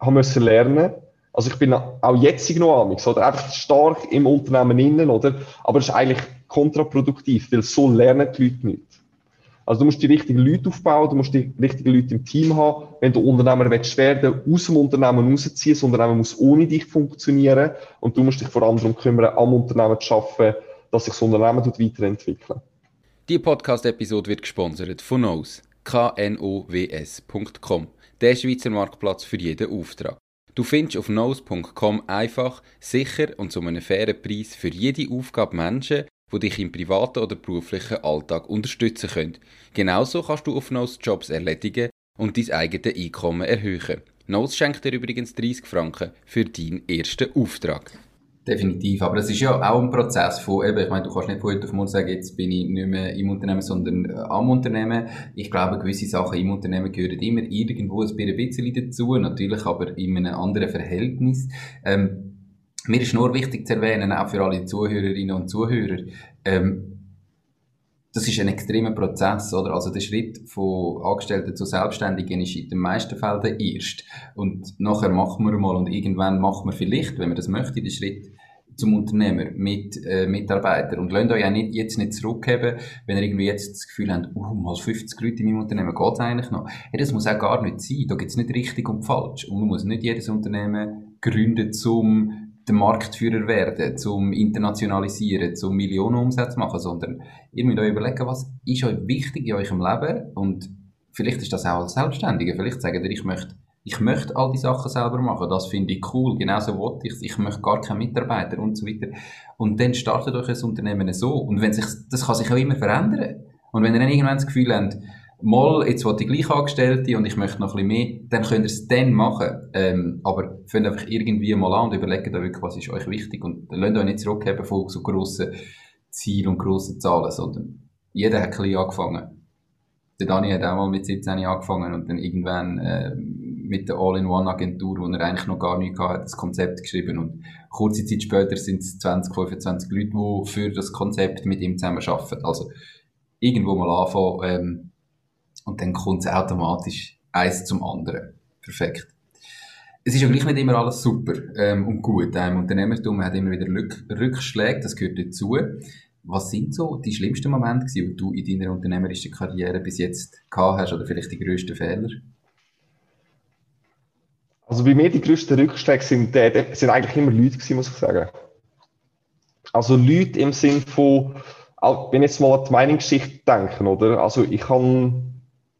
haben müssen lernen. Also ich bin auch jetzt noch amix, oder einfach stark im Unternehmen innen, oder? Aber es ist eigentlich kontraproduktiv, weil so lernen die Leute nicht. Also du musst die richtigen Leute aufbauen, du musst die richtigen Leute im Team haben. Wenn du Unternehmer willst werden, aus dem Unternehmen rausziehen, das Unternehmen muss ohne dich funktionieren und du musst dich vor allem darum kümmern, am Unternehmen zu arbeiten, dass sich das Unternehmen weiterentwickelt. Die Podcast-Episode wird gesponsert von Knows, knows.com, der Schweizer Marktplatz für jeden Auftrag. Du findest auf knows.com einfach, sicher und zu einem fairen Preis für jede Aufgabe Menschen, die dich im privaten oder beruflichen Alltag unterstützen können. Genauso kannst du auf Knows Jobs erledigen und dein eigenes Einkommen erhöhen. Knows schenkt dir übrigens 30 Franken für deinen ersten Auftrag. Definitiv, aber das ist ja auch ein Prozess von, eben, ich meine, du kannst nicht von heute auf morgen sagen, jetzt bin ich nicht mehr im Unternehmen, sondern äh, am Unternehmen. Ich glaube, gewisse Sachen im Unternehmen gehören immer irgendwo ein bisschen dazu, natürlich aber in einem anderen Verhältnis. Ähm, mir ist nur wichtig zu erwähnen, auch für alle Zuhörerinnen und Zuhörer, ähm, das ist ein extremer Prozess, oder? Also der Schritt von Angestellten zu Selbstständigen ist in den meisten Fällen der erste. Und nachher machen wir mal und irgendwann machen wir vielleicht, wenn man das möchte, den Schritt zum Unternehmer mit äh, Mitarbeitern und lasst euch auch nicht, jetzt nicht zurückgeben, wenn ihr irgendwie jetzt das Gefühl habt, oh, mal 50 Leute in meinem Unternehmen geht eigentlich noch. Ja, das muss auch gar nicht sein. Da gibt es nicht richtig und falsch. Und man muss nicht jedes Unternehmen gründen, zum der Marktführer werden, zum Internationalisieren, zum Millionenumsatz machen, sondern ihr müsst euch überlegen, was ist euch wichtig in eurem Leben und vielleicht ist das auch als Selbstständiger, vielleicht sagen ihr, ich möchte ich möchte all die Sachen selber machen, das finde ich cool, genauso wollte ich ich möchte gar keinen Mitarbeiter und so weiter. Und dann startet euch ein Unternehmen so. Und wenn sich, das kann sich auch immer verändern. Und wenn ihr dann irgendwann das Gefühl habt, mal, jetzt wollte ich gleich Angestellte und ich möchte noch ein bisschen mehr, dann könnt ihr es dann machen. Ähm, aber fangt einfach irgendwie mal an und überlegt euch wirklich, was ist euch wichtig und lasst euch nicht zurückheben von so grossen Zielen und grossen Zahlen, sondern jeder hat klein angefangen. Der Dani hat auch mal mit 17 angefangen und dann irgendwann äh, mit der All-in-One-Agentur, wo er eigentlich noch gar nicht hatte, das Konzept geschrieben und kurze Zeit später sind es 20, 25 Leute, die für das Konzept mit ihm zusammen arbeiten. Also irgendwo mal anfangen, ähm, und dann kommt es automatisch eins zum anderen. Perfekt. Es ist ja gleich nicht immer alles super ähm, und gut. Im Unternehmertum hat immer wieder Rück Rückschläge, das gehört dazu. Was sind so die schlimmsten Momente, die du in deiner unternehmerischen Karriere bis jetzt gehabt hast oder vielleicht die grössten Fehler? Also bei mir die grössten Rückschläge sind, äh, sind eigentlich immer Leute gewesen, muss ich sagen. Also Leute im Sinn von, wenn ich jetzt mal an die Meinungsgeschichte denke, oder? Also ich habe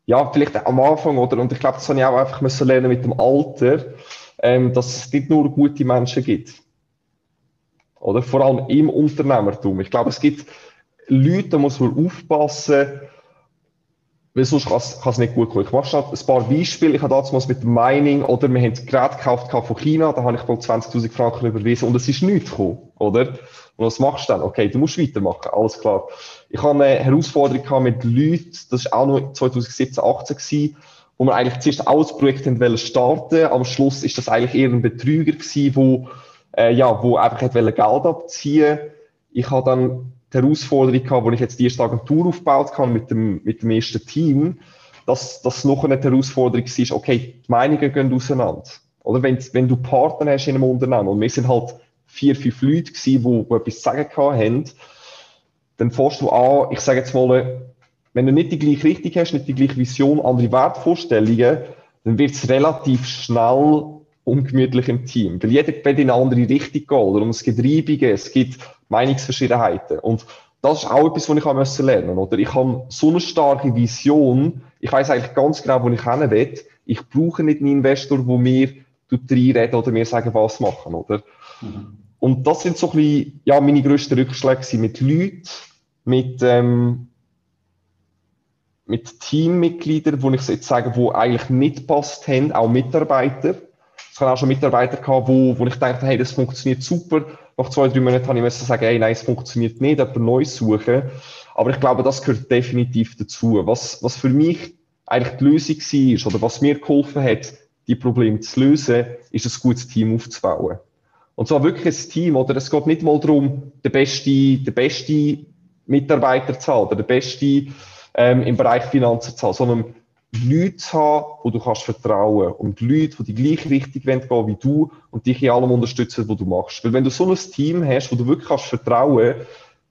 ja, vielleicht am Anfang, oder? Und ich glaube, das habe ich auch einfach müssen lernen mit dem Alter, ähm, dass es nicht nur gute Menschen gibt. Oder? Vor allem im Unternehmertum. Ich glaube, es gibt Leute, da muss man aufpassen, weil sonst kann es nicht gut kommen. Ich mache schon ein paar Beispiele. Ich habe damals mit dem Mining, oder wir haben ein Gerät gekauft von China, da habe ich wohl 20.000 Franken überwiesen und es ist nichts gekommen, oder? Und was machst du dann? Okay, du musst weitermachen, alles klar. Ich habe eine Herausforderung mit Leuten, das war auch noch 2017, 18 gewesen, wo wir eigentlich zuerst das Projekt wollen starten. Am Schluss ist das eigentlich eher ein Betrüger gewesen, wo, äh, ja, wo einfach hat Geld abziehen Ich habe dann die Herausforderung gehabt, wo ich jetzt die erste Agentur aufgebaut habe mit dem, mit dem ersten Team, dass das noch eine Herausforderung war, okay, die Meinungen gehen auseinander. Oder wenn, wenn du Partner hast in einem Unternehmen, und wir sind halt vier, fünf Leute gewesen, die, die etwas zu sagen haben, dann fährst du an, ich sage jetzt mal, wenn du nicht die gleiche Richtung hast, nicht die gleiche Vision, andere Wertvorstellungen, dann wird es relativ schnell ungemütlich im Team. Weil jeder will in eine andere Richtung gehen, oder? Und es gibt Reibungen, es gibt Meinungsverschiedenheiten. Und das ist auch etwas, was ich lernen musste oder? Ich habe so eine starke Vision, ich weiß eigentlich ganz genau, wo ich hin will. Ich brauche nicht einen Investor, der mir reinredet oder mir sagen, was machen, oder? Mhm. Und das sind so ein bisschen, ja, meine grössten Rückschläge mit Leuten, mit, ähm, mit Teammitgliedern, wo ich jetzt sagen, wo eigentlich nicht passt haben, auch Mitarbeiter. Es habe auch schon Mitarbeiter gehabt, wo, wo ich dachte, hey, das funktioniert super. Nach zwei, drei Monaten habe ich müssen sagen, hey, nein, es funktioniert nicht, jemand Neues suchen. Aber ich glaube, das gehört definitiv dazu. Was, was für mich eigentlich die Lösung war, oder was mir geholfen hat, die Probleme zu lösen, ist ein gutes Team aufzubauen. Und zwar wirklich ein Team, oder? Es geht nicht mal darum, der beste, der beste Mitarbeiterzahl oder der beste ähm, im Bereich Finanzenzahl, sondern Leute zu haben, wo du kannst vertrauen und Leute, die die gleiche Richtung gehen wie du und dich in allem unterstützen, was du machst. Weil wenn du so ein Team hast, wo du wirklich kannst vertrauen,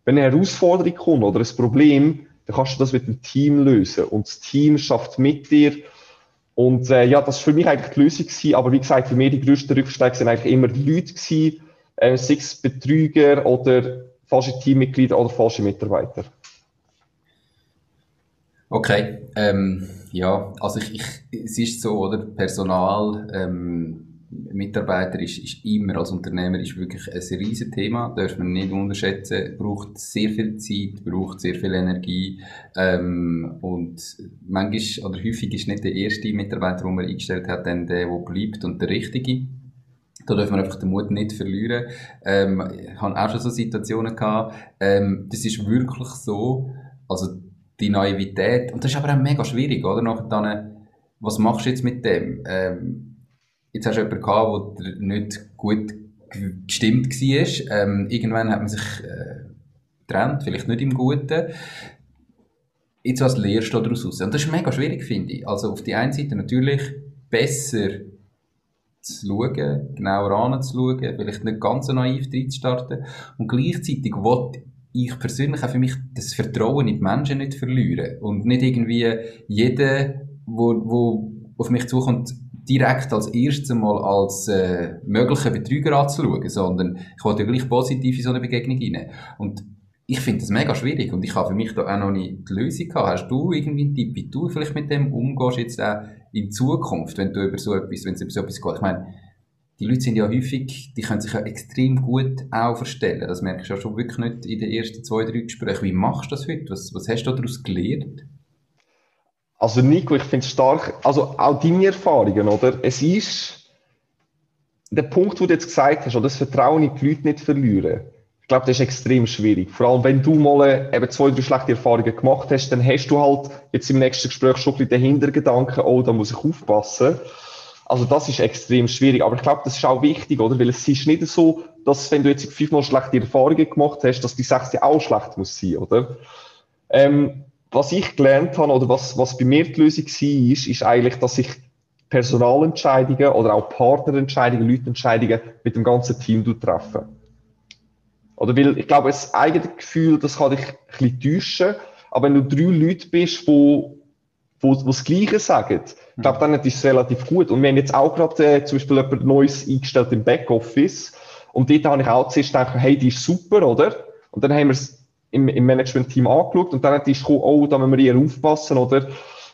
wenn eine Herausforderung kommt oder ein Problem, dann kannst du das mit dem Team lösen. Und das Team schafft mit dir. Und äh, ja, das war für mich eigentlich die Lösung gewesen, aber wie gesagt, für mich die grössten Rückschläge sind eigentlich immer die Leute gewesen, äh, sei es Betrüger oder falsche Teammitglieder oder falsche Mitarbeiter. Okay, ähm, ja, also ich, ich, es ist so, oder? Personal, ähm, Mitarbeiter ist, ist immer als Unternehmer ist wirklich ein riesiges Thema, darf man nicht unterschätzen, braucht sehr viel Zeit, braucht sehr viel Energie ähm, und manchmal oder häufig ist nicht der erste Mitarbeiter, den man eingestellt hat, dann der, der bleibt und der richtige. Da dürfen wir einfach den Mut nicht verlieren. Ähm, ich habe auch schon so Situationen gehabt, ähm, das ist wirklich so, also die Naivität. Und das ist aber auch mega schwierig, oder? Nachher dann, was machst du jetzt mit dem? Ähm, jetzt hast du jemanden gehabt, der nicht gut gestimmt war. Ähm, irgendwann hat man sich äh, getrennt, vielleicht nicht im Guten. Jetzt was lehrst du daraus raus? Und das ist mega schwierig, finde ich. Also auf die einen Seite natürlich besser zu schauen, genauer anzuschauen, vielleicht nicht ganz so naiv reinzustarten und gleichzeitig will ich persönlich auch für mich das Vertrauen in die Menschen nicht verlieren und nicht irgendwie jeder, wo, wo auf mich zukommt, direkt als erstes mal als äh, möglicher Betrüger anzuschauen, sondern ich wollte ja gleich positiv in so eine Begegnung rein. Und ich finde das mega schwierig und ich habe für mich da auch noch nicht die Lösung gehabt. Hast du irgendwie einen Tipp, wie du vielleicht mit dem umgehst jetzt auch in Zukunft, wenn du über so etwas, wenn es über so etwas geht? Ich meine, die Leute sind ja häufig, die können sich ja extrem gut auch verstellen. Das merkst du ja schon wirklich nicht in den ersten zwei, drei Gesprächen. Wie machst du das heute? Was, was hast du daraus gelernt? Also Nico, ich finde es stark, also auch deine Erfahrungen, oder? Es ist der Punkt, wo du jetzt gesagt hast, oder das Vertrauen in die Leute nicht verlieren. Ich glaube, das ist extrem schwierig. Vor allem, wenn du mal eben zwei, drei schlechte Erfahrungen gemacht hast, dann hast du halt jetzt im nächsten Gespräch schon ein bisschen den Hintergedanken, oh, da muss ich aufpassen. Also das ist extrem schwierig. Aber ich glaube, das ist auch wichtig, oder? Weil es ist nicht so, dass wenn du jetzt fünfmal schlechte Erfahrungen gemacht hast, dass die sechste auch schlecht muss sein, oder? Ähm, was ich gelernt habe, oder was, was bei mir die Lösung war, ist, ist eigentlich, dass ich Personalentscheidungen oder auch Partnerentscheidungen, Leutentscheidungen mit dem ganzen Team treffe. Oder weil, ich glaube, das eigene Gefühl, das kann dich ein bisschen täuschen, aber wenn du drei Leute bist, die wo, wo das Gleiche sagen, ich glaube, dann ist es relativ gut. Und wir haben jetzt auch gerade äh, zum Beispiel jemand Neues eingestellt im Backoffice. Und dort habe ich auch zuerst gedacht, hey, die ist super, oder? Und dann haben wir es im, im Management-Team angeschaut und dann hat die gekommen, oh, da müssen wir eher aufpassen, oder?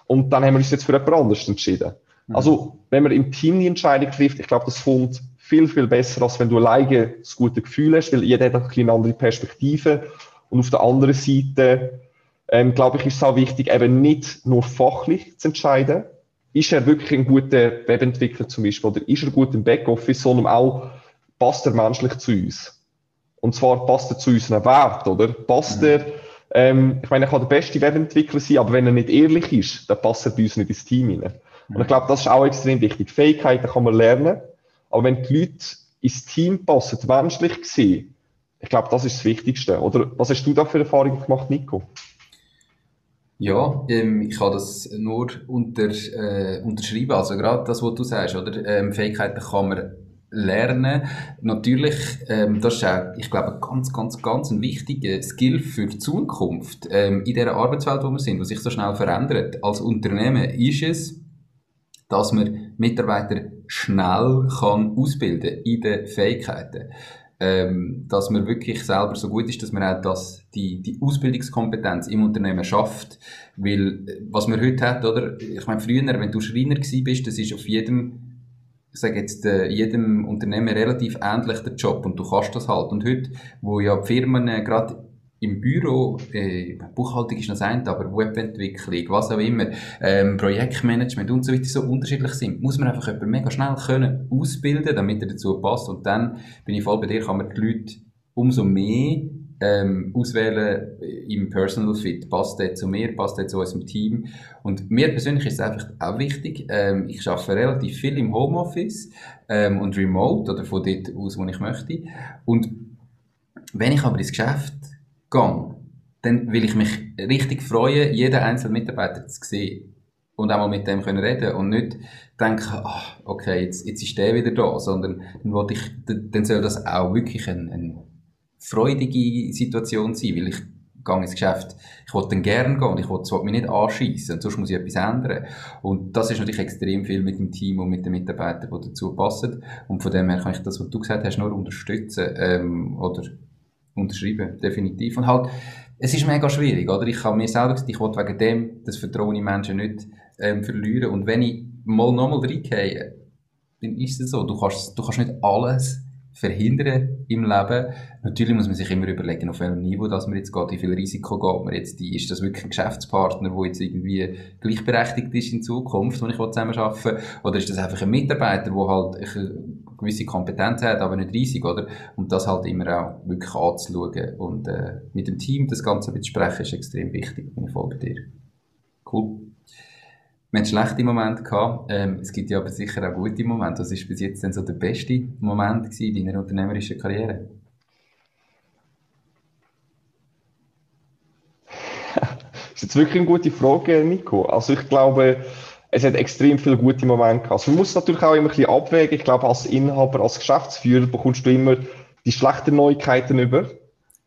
Und dann haben wir uns jetzt für jemand anderes entschieden. Mhm. Also, wenn man im Team die Entscheidung trifft, ich glaube, das kommt viel, viel besser, als wenn du alleine das gute Gefühl hast, weil jeder hat eine andere Perspektive. Und auf der anderen Seite ähm, glaube ich, ist es auch wichtig, eben nicht nur fachlich zu entscheiden, ist er wirklich ein guter Webentwickler zum Beispiel, oder ist er gut im Backoffice, sondern auch, passt er menschlich zu uns? Und zwar passt er zu unseren Wert, oder? Passt mhm. er, ähm, ich meine, er kann der beste Webentwickler sein, aber wenn er nicht ehrlich ist, dann passt er bei uns nicht ins Team hinein. Mhm. Und ich glaube, das ist auch extrem wichtig. Fähigkeiten kann man lernen, aber wenn die Leute ins Team passen, menschlich gesehen, ich glaube, das ist das Wichtigste. Oder was hast du da für Erfahrungen gemacht, Nico? Ja, ähm, ich kann das nur unter, äh, unterschreiben. Also gerade das, was du sagst, oder? Ähm, Fähigkeiten kann man lernen. Natürlich, ähm, das ist auch, ich glaube, ganz, ganz, ganz ein wichtiger Skill für die Zukunft. Ähm, in der Arbeitswelt, wo wir sind, die sich so schnell verändert. Als Unternehmen ist es, dass man Mitarbeiter schnell kann ausbilden in den Fähigkeiten ähm, dass man wirklich selber so gut ist, dass man auch das, die, die Ausbildungskompetenz im Unternehmen schafft. Weil, äh, was man heute hat, oder? Ich meine, früher, wenn du Schreiner gewesen bist, das ist auf jedem, ich sage jetzt, äh, jedem Unternehmen relativ ähnlich der Job und du kannst das halt. Und heute, wo ja die Firmen äh, gerade im Büro, äh, Buchhaltung ist noch ein, aber Webentwicklung, was auch immer, ähm, Projektmanagement und so weiter so unterschiedlich sind, muss man einfach jemanden mega schnell können ausbilden, damit er dazu passt. Und dann bin ich voll bei dir, kann man die Leute umso mehr ähm, auswählen im Personal Fit. Passt der zu mir, passt der zu unserem Team? Und mir persönlich ist es einfach auch wichtig, ähm, ich arbeite relativ viel im Homeoffice ähm, und remote oder von dort aus, wo ich möchte. Und wenn ich aber ins Geschäft gehe, dann will ich mich richtig freuen, jeden einzelnen Mitarbeiter zu sehen. Und auch mal mit dem können reden und nicht denken, ach, okay, jetzt, jetzt ist der wieder da, sondern dann ich, dann soll das auch wirklich eine, eine freudige Situation sein, weil ich gehe ins Geschäft, ich wollte dann gerne gehen und ich wollte mich nicht anschießen sonst muss ich etwas ändern. Und das ist natürlich extrem viel mit dem Team und mit den Mitarbeitern, die dazu passen. Und von dem her kann ich das, was du gesagt hast, nur unterstützen ähm, oder unterschreiben, definitiv. Und halt, es ist mega schwierig, oder? Ich habe mir selber gesagt, ich wollte wegen dem das Vertrauen in Menschen nicht ähm, verlieren. Und wenn ich mal nochmal reingehe, dann ist es so, du kannst, du kannst nicht alles verhindern im Leben. Natürlich muss man sich immer überlegen, auf welchem Niveau das man jetzt geht, wie viel Risiko geht man jetzt. Die, ist das wirklich ein Geschäftspartner, der jetzt irgendwie gleichberechtigt ist in Zukunft, wo ich zusammen arbeite, oder ist das einfach ein Mitarbeiter, der halt eine gewisse Kompetenz hat, aber nicht riesig, oder? Und das halt immer auch wirklich anzuschauen und äh, mit dem Team das Ganze zu besprechen, ist extrem wichtig. Ich bei dir. Cool. Wir haben schlechte Momente gehabt. Ähm, es gibt ja aber sicher auch gute Momente. Was ist bis jetzt denn so der beste Moment in deiner unternehmerischen Karriere? [laughs] das ist jetzt wirklich eine gute Frage, Nico. Also ich glaube, es hat extrem viele gute Momente gehabt. Also man muss natürlich auch immer ein bisschen abwägen. Ich glaube, als Inhaber, als Geschäftsführer bekommst du immer die schlechten Neuigkeiten über.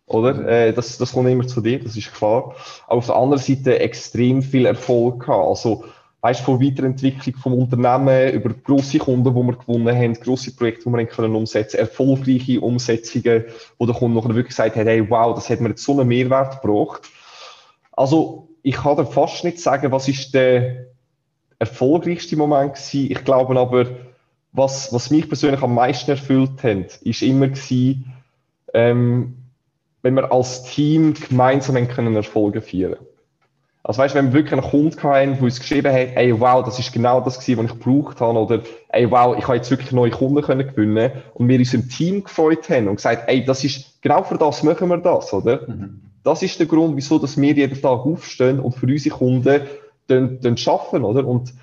Oder? Äh, das, das kommt immer zu dir, das ist klar. Aber auf der anderen Seite extrem viel Erfolg gehabt. Also weißt, von Weiterentwicklung vom Unternehmen über grosse Kunden, die wir gewonnen haben, grosse Projekte, die wir können umsetzen, erfolgreiche Umsetzungen, wo der Kunde nachher wirklich gesagt hat, hey, wow, das hat mir jetzt so einen Mehrwert gebracht. Also, ich kann dir fast nicht sagen, was ist der erfolgreichste Moment gewesen. Ich glaube aber, was, was mich persönlich am meisten erfüllt hat, ist immer gewesen, ähm, wenn wir als Team gemeinsam können Erfolge feiern. Also weißt, wenn wir wirklich einen Kunden hatten, der uns geschrieben hat, ey, wow, das ist genau das gewesen, was ich gebraucht habe, oder ey, wow, ich habe jetzt wirklich neue Kunden können gewinnen und wir uns im Team gefreut haben und gesagt, ey, das ist, genau für das machen wir das, oder? Mhm. Das ist der Grund, wieso, dass wir jeden Tag aufstehen und für unsere Kunden dann, dann schaffen, oder? Und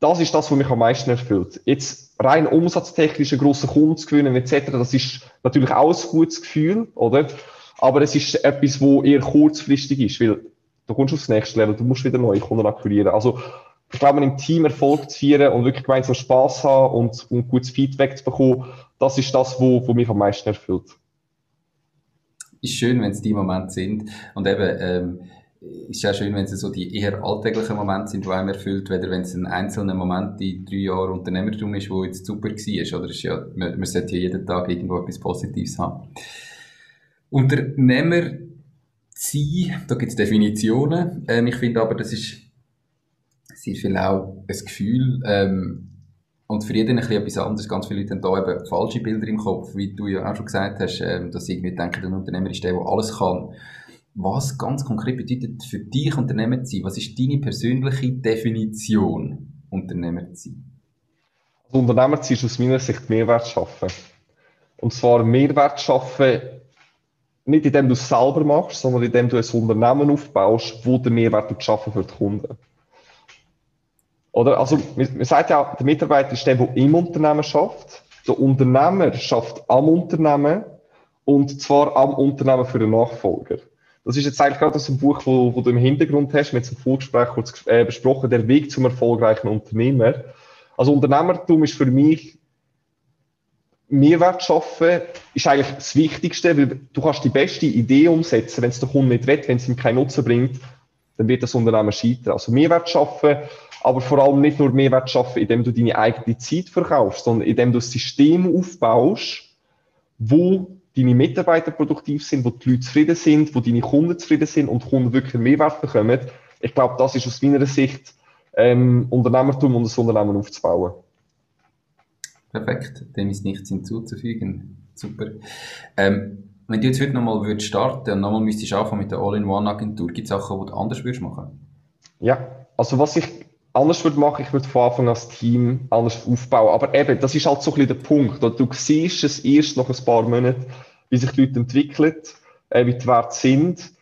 das ist das, was mich am meisten erfüllt. Jetzt rein umsatztechnisch einen grossen Kunden zu gewinnen, etc., das ist natürlich auch ein gutes Gefühl, oder? Aber es ist etwas, wo eher kurzfristig ist, weil du kommst aufs nächste Level, du musst wieder neue Kunden akquirieren. Also, ich glaube, im Team Erfolg zu feiern und wirklich gemeinsam Spaß haben und, und gutes Feedback zu bekommen, das ist das, wo, wo mich am meisten erfüllt. Ist schön, wenn es die Momente sind. Und eben, ähm, ist ja schön, wenn es so die eher alltäglichen Momente sind, die einem erfüllt, weder wenn es ein einzelner Moment in drei Jahren Unternehmertum ist, wo jetzt super war. Oder ist ja, man, man sollte ja jeden Tag irgendwo etwas Positives haben. Unternehmer sein. Da gibt es Definitionen. Ähm, ich finde aber, das ist sehr viel auch ein Gefühl. Ähm, und für jeden ein bisschen etwas anderes. Ganz viele Leute haben da eben falsche Bilder im Kopf, wie du ja auch schon gesagt hast, ähm, dass irgendwie denken, ein Unternehmer ist der, der alles kann. Was ganz konkret bedeutet für dich Unternehmer zu sein? Was ist deine persönliche Definition, Unternehmer zu sein? Also Unternehmer zu sein ist aus meiner Sicht Mehrwert schaffen. Und zwar Mehrwert schaffen nicht indem du es selber machst, sondern indem du ein Unternehmen aufbaust, wo der Mehrwert schaffen für die Kunden. Oder? Also, man, sagt ja, der Mitarbeiter ist der, der im Unternehmen schafft. Der Unternehmer schafft am Unternehmen und zwar am Unternehmen für den Nachfolger. Das ist jetzt eigentlich gerade aus dem Buch, wo, wo du im Hintergrund hast, mit dem Vorgespräch kurz äh, besprochen, der Weg zum erfolgreichen Unternehmer. Also Unternehmertum ist für mich Mehrwert schaffen ist eigentlich das Wichtigste, weil du kannst die beste Idee umsetzen, wenn es der Kunde nicht will, wenn es ihm keinen Nutzen bringt, dann wird das Unternehmen scheitern. Also Mehrwert schaffen, aber vor allem nicht nur Mehrwert schaffen, indem du deine eigene Zeit verkaufst, sondern indem du ein System aufbaust, wo deine Mitarbeiter produktiv sind, wo die Leute zufrieden sind, wo deine Kunden zufrieden sind und Kunden wirklich einen Mehrwert bekommen. Ich glaube, das ist aus meiner Sicht ähm, Unternehmertum und ein Unternehmen aufzubauen. Perfekt, dem ist nichts hinzuzufügen. Super. Ähm, wenn du jetzt heute nochmal würdest starten und nochmal müsstest anfangen mit der All-in-One-Agentur, gibt es Sachen, die du anders würdest machen? Ja, also was ich anders würde machen, ich würde von Anfang an das Team anders aufbauen. Aber eben, das ist halt so ein bisschen der Punkt. Du siehst es erst nach ein paar Monaten, wie sich die Leute entwickeln, äh, wie die Werte sind.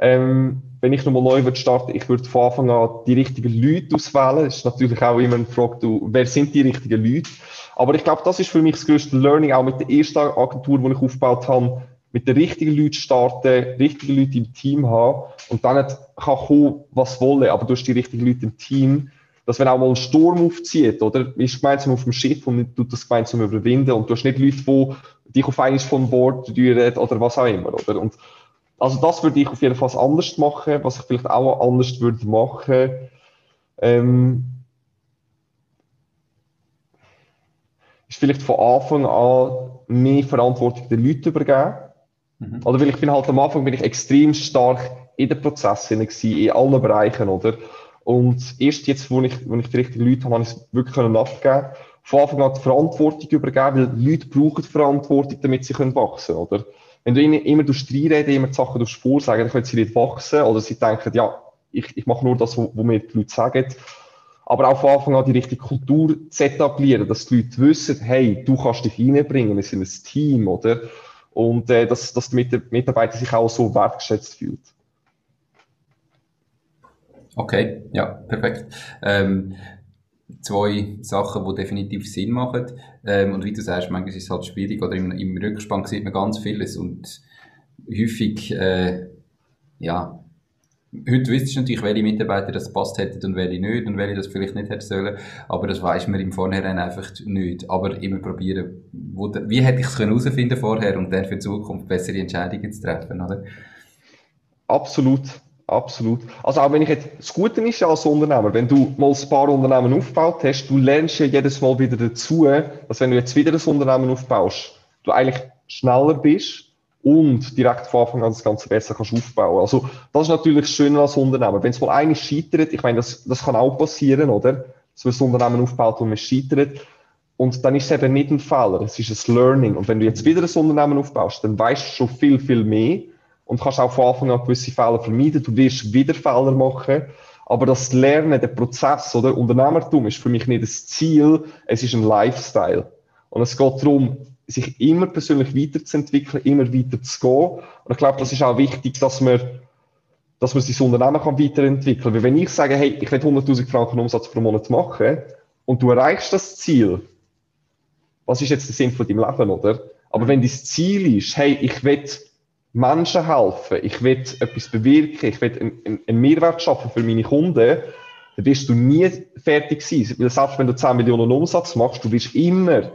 Ähm, wenn ich nochmal neu würde starten, ich würde von Anfang an die richtigen Leute auswählen. Das ist natürlich auch immer eine Frage, du, wer sind die richtigen Leute? Aber ich glaube, das ist für mich das größte Learning, auch mit der ersten Agentur, die ich aufgebaut habe, mit den richtigen Leuten starten, richtige Leute im Team haben und dann kann kommen, was wollen, aber du hast die richtigen Leute im Team, dass wenn auch mal ein Sturm aufzieht, oder, ist gemeinsam auf dem Schiff und du das gemeinsam überwinden und du hast nicht Leute, die dich auf einmal von Bord rühren oder was auch immer, oder? Und also das würde ich auf jeden Fall anders machen, was ich vielleicht auch anders würde machen. Ähm, ist vielleicht von Anfang an mehr Verantwortung den Leuten übergeben. Mhm. Oder weil ich bin halt am Anfang bin ich extrem stark in den Prozessen in allen Bereichen, oder? Und erst jetzt, wo ich, wo ich die richtigen Leute habe, habe ich es wirklich können abgeben. Von Anfang an die Verantwortung übergeben, weil Leute brauchen Verantwortung, damit sie können wachsen, oder? Wenn du ihnen immer reinreden, immer die Sachen vorsagen, dann können sie nicht wachsen, oder sie denken, ja, ich, ich mache nur das, was mir die Leute sagen aber auch von Anfang an die richtige Kultur zu etablieren, dass die Leute wissen, hey, du kannst dich reinbringen, wir sind ein Team, oder? Und äh, dass, dass der Mitarbeiter sich auch so wertgeschätzt fühlt. Okay, ja, perfekt. Ähm, zwei Sachen, die definitiv Sinn machen. Ähm, und wie du sagst, manchmal ist es halt schwierig, oder im, im Rückspann sieht man ganz vieles und häufig, äh, ja, Heute wüsstest du natürlich, welche Mitarbeiter das passt hätten und welche nicht und welche das vielleicht nicht hätten sollen. Aber das weiß man im Vornherein einfach nicht. Aber immer probieren, wo, wie hätte ich es herausfinden vorher und dann für die Zukunft bessere Entscheidungen zu treffen, oder? Absolut. Absolut. Also auch wenn ich jetzt, das Gute ist ja als Unternehmer, wenn du mal ein paar Unternehmen aufgebaut hast, du lernst ja jedes Mal wieder dazu, dass wenn du jetzt wieder ein Unternehmen aufbaust, du eigentlich schneller bist, und direkt von Anfang an das Ganze besser kannst aufbauen. Also, das ist natürlich schön als Unternehmen. Wenn es mal eines scheitert, ich meine, das, das kann auch passieren, oder? Dass man ein Unternehmen aufbaut und man scheitert. Und dann ist es eben nicht ein Fehler, es ist ein Learning. Und wenn du jetzt wieder ein Unternehmen aufbaust, dann weißt du schon viel, viel mehr und kannst auch von Anfang an gewisse Fehler vermeiden. Du wirst wieder Fehler machen. Aber das Lernen, der Prozess, oder? Unternehmertum ist für mich nicht das Ziel, es ist ein Lifestyle. Und es geht darum, sich immer persönlich weiterzuentwickeln, immer weiter zu gehen. Und ich glaube, das ist auch wichtig, dass man, dass man sein Unternehmen kann weiterentwickeln. Weil wenn ich sage, hey, ich will 100.000 Franken Umsatz pro Monat machen und du erreichst das Ziel, was ist jetzt der Sinn von deinem Leben, oder? Aber wenn dein Ziel ist, hey, ich will Menschen helfen, ich will etwas bewirken, ich will einen, einen Mehrwert schaffen für meine Kunden, dann wirst du nie fertig sein. Weil selbst wenn du 10 Millionen Umsatz machst, du wirst immer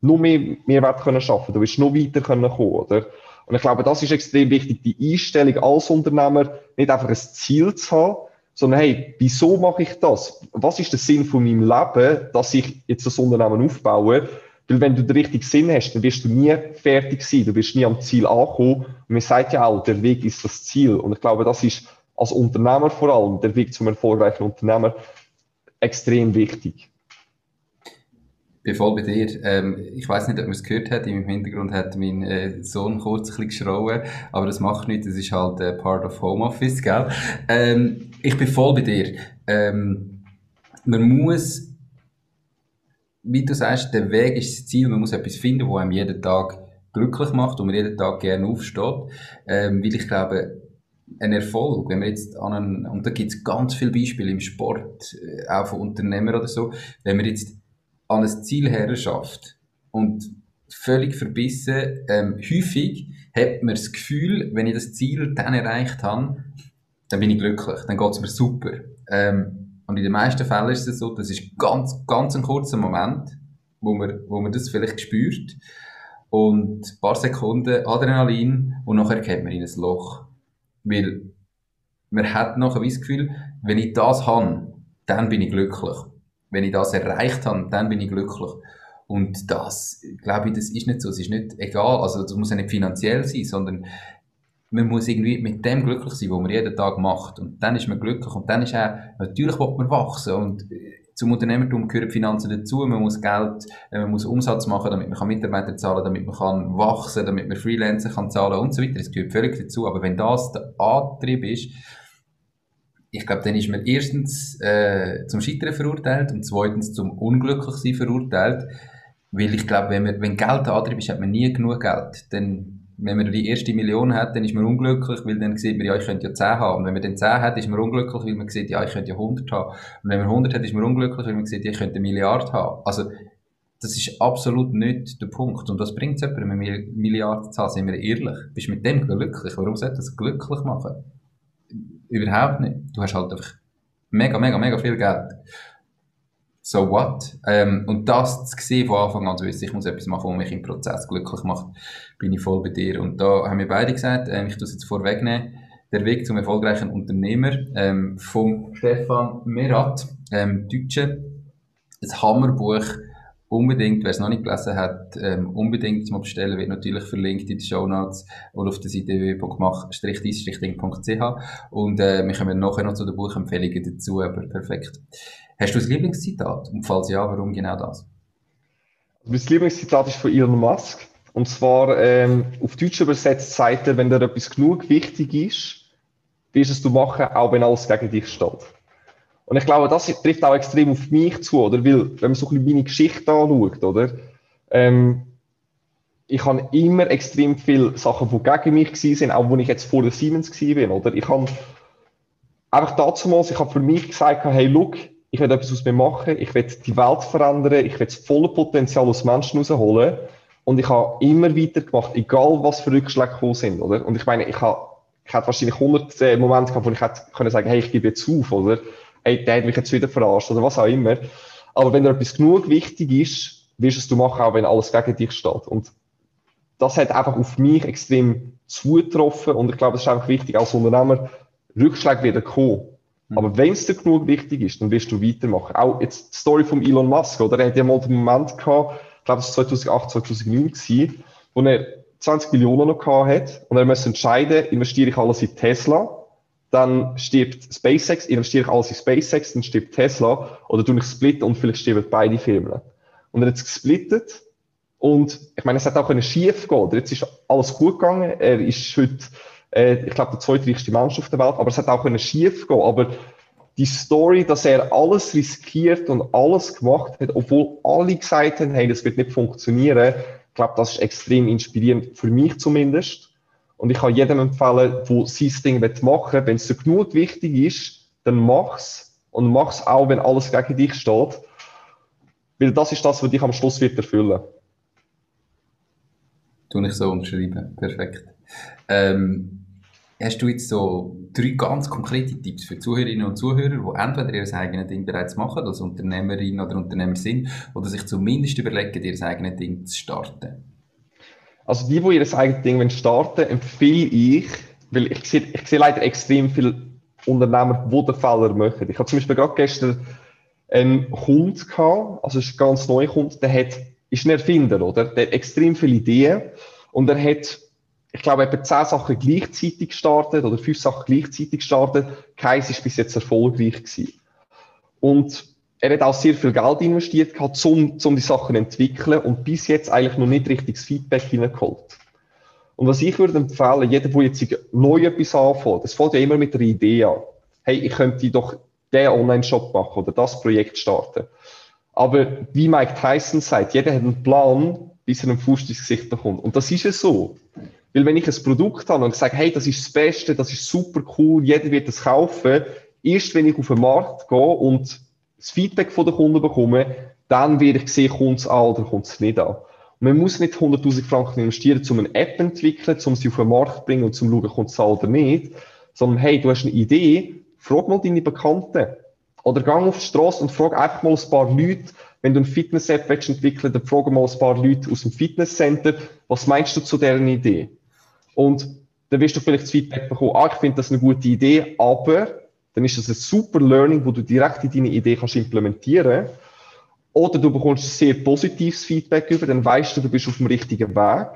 noch mehr Mehrwert können schaffen, du wirst noch weiter können kommen, oder? Und ich glaube, das ist extrem wichtig, die Einstellung als Unternehmer, nicht einfach ein Ziel zu haben, sondern hey, wieso mache ich das? Was ist der Sinn von meinem Leben, dass ich jetzt das Unternehmen aufbaue? Weil wenn du den richtigen Sinn hast, dann wirst du nie fertig sein, du wirst nie am Ziel ankommen. Und man sagt ja auch, der Weg ist das Ziel. Und ich glaube, das ist als Unternehmer vor allem, der Weg zum erfolgreichen Unternehmer, extrem wichtig bin voll bei dir. Ähm, ich weiß nicht, ob man es gehört hat. Im Hintergrund hat mein äh, Sohn kurz ein bisschen geschrauen. Aber das macht nichts. Das ist halt äh, part of Homeoffice, gell? Ähm, ich bin voll bei dir. Ähm, man muss, wie du sagst, der Weg ist das Ziel. Man muss etwas finden, wo einem jeden Tag glücklich macht und man jeden Tag gerne aufsteht. Ähm, weil ich glaube, ein Erfolg, wenn man jetzt an einen, und da gibt es ganz viele Beispiele im Sport, äh, auch von Unternehmern oder so, wenn man jetzt an ein Ziel herschafft und völlig verbissen, ähm, häufig hat man das Gefühl, wenn ich das Ziel dann erreicht habe, dann bin ich glücklich, dann geht es mir super. Ähm, und in den meisten Fällen ist es so, das ist ganz, ganz ein kurzer Moment, wo man, wo man das vielleicht spürt. Und ein paar Sekunden Adrenalin und nachher geht man in ein Loch. Weil man hat nachher das Gefühl, wenn ich das habe, dann bin ich glücklich wenn ich das erreicht habe, dann bin ich glücklich. Und das, glaube ich, das ist nicht so. Es ist nicht egal. Also, das muss ja nicht finanziell sein, sondern man muss irgendwie mit dem glücklich sein, was man jeden Tag macht. Und dann ist man glücklich. Und dann ist auch, natürlich will man wachsen. Und äh, zum Unternehmertum gehören Finanzen dazu. Man muss Geld, äh, man muss Umsatz machen, damit man Mitarbeiter zahlen kann, damit man kann wachsen, damit man Freelancer kann zahlen und so weiter. Das gehört völlig dazu. Aber wenn das der Antrieb ist, ich glaube, dann ist man erstens äh, zum Scheitern verurteilt und zweitens zum Unglücklichsein verurteilt. Weil ich glaube, wenn, wenn Geld der Antrieb ist, hat man nie genug Geld. Dann, wenn man die erste Million hat, dann ist man unglücklich, weil dann sieht man, ja, ich könnte ja 10 haben. Und wenn man dann 10 hat, ist man unglücklich, weil man sieht, ja, ich könnte ja 100 haben. Und wenn man 100 hat, ist man unglücklich, weil man sieht, ja, ich könnte eine Milliarde haben. Also, Das ist absolut nicht der Punkt. Und was bringt es jemandem mit Milliardenzahl? Sind wir ehrlich? Bist du mit dem glücklich? Warum sollte das glücklich machen? Überhaupt nicht. Du hast halt einfach mega, mega, mega viel Geld. So what? Ähm, und das zu sehen von Anfang an zu wissen, ich muss etwas machen, was mich im Prozess glücklich macht, bin ich voll bei dir. Und da haben wir beide gesagt, äh, ich tue es jetzt vorwegnehmen, der Weg zum erfolgreichen Unternehmer ähm, von Stefan Merat, ähm, Deutsche, ein Hammerbuch, unbedingt, wer es noch nicht gelesen hat, ähm, unbedingt mal bestellen, wird natürlich verlinkt in den Show Notes oder auf der Seite www.mach-dis-ding.ch und äh, wir kommen nachher noch zu den Buchempfehlungen dazu, aber perfekt. Hast du ein Lieblingszitat? Und falls ja, warum genau das? Mein Lieblingszitat ist von Elon Musk. Und zwar ähm, auf Deutsch übersetzt sagt er, wenn dir etwas genug wichtig ist, wirst es du machen, auch wenn alles gegen dich steht. Und ich glaube, das trifft auch extrem auf mich zu, oder? Weil, wenn man so ein bisschen meine Geschichte anschaut, oder? Ähm, ich habe immer extrem viele Sachen, die gegen mich sind, auch wo ich jetzt vor der Siemens war, oder? Ich habe einfach dazu mal, ich habe für mich gesagt, hey, look, ich will etwas aus mir machen, ich will die Welt verändern, ich will das volle Potenzial aus Menschen rausholen. Und ich habe immer weitergemacht, egal was für Rückschläge gekommen sind, oder? Und ich meine, ich habe, ich hatte wahrscheinlich 100 äh, Momente gehabt, wo ich hätte können sagen, hey, ich gebe jetzt auf, oder? Hey, der hat mich jetzt wieder verarscht, oder was auch immer. Aber wenn dir etwas genug wichtig ist, wirst es du machen, auch wenn alles gegen dich steht. Und das hat einfach auf mich extrem zugetroffen und ich glaube, es ist einfach wichtig als Unternehmer, Rückschläge wieder kommen. Mhm. Aber wenn es dir genug wichtig ist, dann wirst du weitermachen. Auch jetzt die Story von Elon Musk, oder? Er hat ja mal den Moment gehabt, glaube, es war 2008, 2009 gewesen, wo er 20 Millionen noch gehabt hat und er muss entscheiden, investiere ich alles in Tesla, dann stirbt SpaceX, investiere ich alles in SpaceX, dann stirbt Tesla oder tue ich split und vielleicht sterben beide Firmen. Und er hat es gesplittet und ich meine, es hat auch schief gehen. Jetzt ist alles gut gegangen. Er ist heute, ich glaube, der zweitreichste Mensch auf der Welt, aber es hat auch schief gehen. Aber die Story, dass er alles riskiert und alles gemacht hat, obwohl alle gesagt haben, hey, das wird nicht funktionieren, ich glaube, das ist extrem inspirierend, für mich zumindest. Und ich kann jedem empfehlen, der sein Ding machen will, wenn es dir genug wichtig ist, dann mach's. Und mach's auch, wenn alles gegen dich steht. Weil das ist das, was dich am Schluss wird erfüllen. Tu ich so unterschreiben. Perfekt. Ähm, Hast du jetzt so drei ganz konkrete Tipps für Zuhörerinnen und Zuhörer, die entweder ihr eigenes Ding bereits machen, als Unternehmerin oder Unternehmer sind, oder sich zumindest überlegen, ihr eigenes Ding zu starten? Also die, die ihr eigenes Ding starten empfehle ich, weil ich sehe, ich sehe leider extrem viele Unternehmer, die den Fehler machen. Ich habe zum Beispiel gerade gestern einen Kunden gehabt, also ein ganz neuer Kunde, der hat, ist ein Erfinder, oder? Der hat extrem viele Ideen und er hat ich glaube, etwa zehn Sachen gleichzeitig gestartet oder fünf Sachen gleichzeitig gestartet. Keins ist bis jetzt erfolgreich gewesen. Und er hat auch sehr viel Geld investiert gehabt, um, um die Sachen zu entwickeln und bis jetzt eigentlich noch nicht richtiges Feedback hineingeholt. Und was ich würde empfehlen, jeder, der jetzt neu etwas anfängt, das fängt ja immer mit der Idee an. Hey, ich könnte doch den Online-Shop machen oder das Projekt starten. Aber wie Mike Tyson sagt, jeder hat einen Plan, bis er einen Fuß ins Gesicht bekommt. Und das ist ja so. Weil wenn ich ein Produkt habe und sage, hey, das ist das Beste, das ist super cool, jeder wird es kaufen, erst wenn ich auf den Markt gehe und das Feedback von den Kunden bekomme, dann werde ich sehen, kommt es an oder kommt es nicht an. Und man muss nicht 100.000 Franken investieren, um eine App zu entwickeln, um sie auf den Markt zu bringen und zu schauen, kommt es an oder nicht, sondern hey, du hast eine Idee, frag mal deine Bekannten. Oder gang auf die Straße und frag einfach mal ein paar Leute, wenn du eine Fitness-App entwickeln willst, dann frag mal ein paar Leute aus dem Fitnesscenter, was meinst du zu deren Idee? Und dann wirst du vielleicht das Feedback bekommen, ah, ich finde das eine gute Idee, aber dann ist das ein super Learning, wo du direkt in deine Idee kannst implementieren Oder du bekommst sehr positives Feedback über, dann weißt du, du bist auf dem richtigen Weg.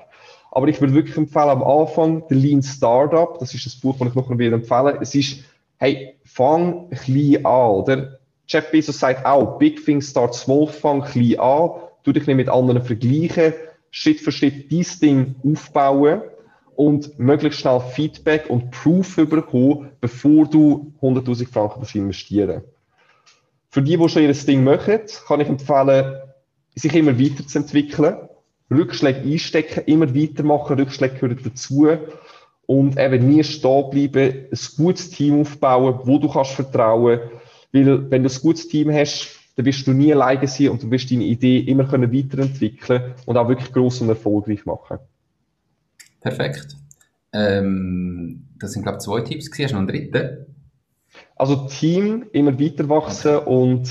Aber ich würde wirklich empfehlen, am Anfang, der Lean Startup, das ist das Buch, das ich noch wieder empfehle, es ist, hey, fang klein an, oder? Jeff Bezos sagt auch, big things start small, fang klein an, tu dich nicht mit anderen vergleichen, Schritt für Schritt dein Ding aufbauen und möglichst schnell Feedback und Proof bekommen, bevor du 100.000 Franken investieren. Für die, die schon ihr Ding machen, kann ich empfehlen, sich immer weiterzuentwickeln, Rückschläge einstecken, immer weitermachen, Rückschläge gehören dazu. Und eben nie stehen bleiben, ein gutes Team aufbauen, wo du kannst vertrauen, weil wenn du ein gutes Team hast, dann wirst du nie alleine sein und du wirst deine Idee immer können weiterentwickeln und auch wirklich groß und erfolgreich machen. Perfekt. Ähm, das sind, glaube ich, zwei Tipps. Hast du noch einen dritten? Also Team, immer weiter wachsen okay. und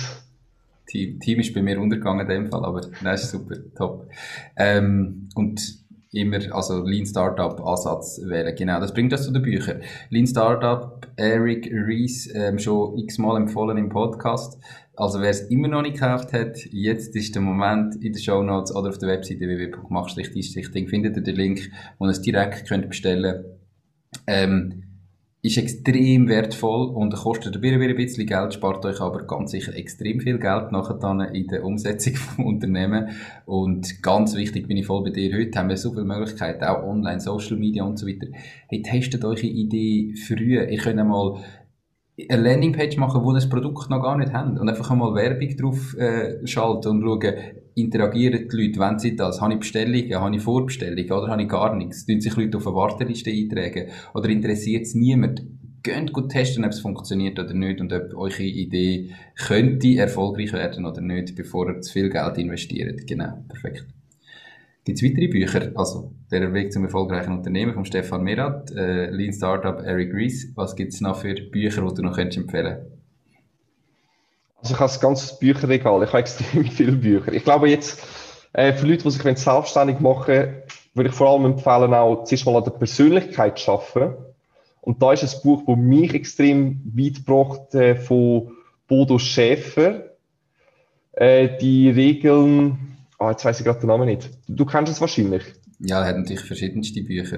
Team, Team ist bei mir untergegangen in dem Fall, aber das ist super, top. Ähm, und immer, also Lean Startup Ansatz wählen. Genau, das bringt das zu den Büchern. Lean Startup, Eric Ries, ähm, schon x-mal empfohlen im Podcast. Also wer es immer noch nicht gekauft hat, jetzt ist der Moment in den Show Notes oder auf der Webseite www.mach-ding findet ihr den Link, wo ihr es direkt könnt bestellen ähm, ist extrem wertvoll und kostet ein bisschen, ein bisschen Geld, spart euch aber ganz sicher extrem viel Geld nachher in der Umsetzung [laughs] vom Unternehmen. Und ganz wichtig bin ich voll bei dir. Heute haben wir so viele Möglichkeiten, auch online, Social Media und so weiter. Hey, testet eure Idee früh. Ihr könnt einmal eine Landingpage machen, wo das Produkt noch gar nicht haben und einfach einmal Werbung drauf äh, schalten und schauen, interagieren die Leute, wenn sie das, habe ich Bestellungen, habe ich Vorbestellungen oder habe ich gar nichts, tun sich Leute auf eine Warteliste eintragen oder interessiert es niemand, Geht gut testen, ob es funktioniert oder nicht und ob eure Idee könnte erfolgreich werden oder nicht, bevor ihr zu viel Geld investiert. Genau, perfekt. Gibt es weitere Bücher? Also, der Weg zum erfolgreichen Unternehmen von Stefan Merat, äh, Lean Startup, Eric Ries. Was gibt es noch für Bücher, die du noch könntest empfehlen Also, ich habe ein ganzes Bücherregal. Ich habe extrem [laughs] viele Bücher. Ich glaube jetzt, äh, für Leute, die sich selbstständig machen wollen, würde ich vor allem empfehlen, auch zuerst mal an der Persönlichkeit zu arbeiten. Und da ist ein Buch, das mich extrem weit gebracht äh, von Bodo Schäfer. Äh, die Regeln Ah, jetzt weiß ich gerade den Namen nicht. Du kennst es wahrscheinlich. Ja, er hat natürlich verschiedenste Bücher.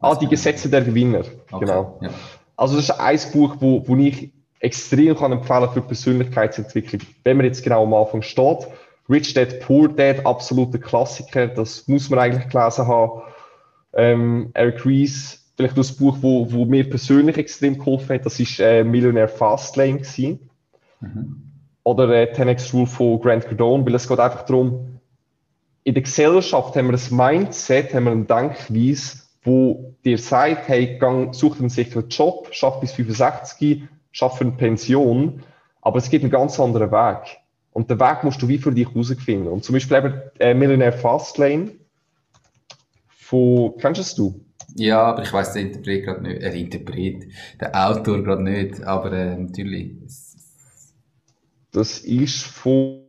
Ah, die Gesetze der Gewinner. Okay, genau. Ja. Also das ist ein Buch, wo, wo ich extrem kann empfehlen für Persönlichkeitsentwicklung. Wenn man jetzt genau am Anfang steht. Rich Dad, Poor Dad, absoluter Klassiker. Das muss man eigentlich gelesen haben. Ähm, Eric Ries, vielleicht das Buch, wo, wo mir persönlich extrem geholfen hat, das ist äh, Millionaire Fastlane gewesen. Mhm oder äh, 10x Rule von Grant Cardone, weil es geht einfach darum, in der Gesellschaft haben wir ein Mindset, haben wir eine Denkweise, wo dir sagt, hey, gang, such einen sicheren Job, schaff bis 65, schaff eine Pension, aber es gibt einen ganz anderen Weg. Und den Weg musst du wie für dich herausfinden. Und zum Beispiel eben äh, Millionaire Fastlane von, kennst du Ja, aber ich weiß den Interpret gerade nicht, äh, Interpret, der Autor gerade nicht, aber äh, natürlich, das ist von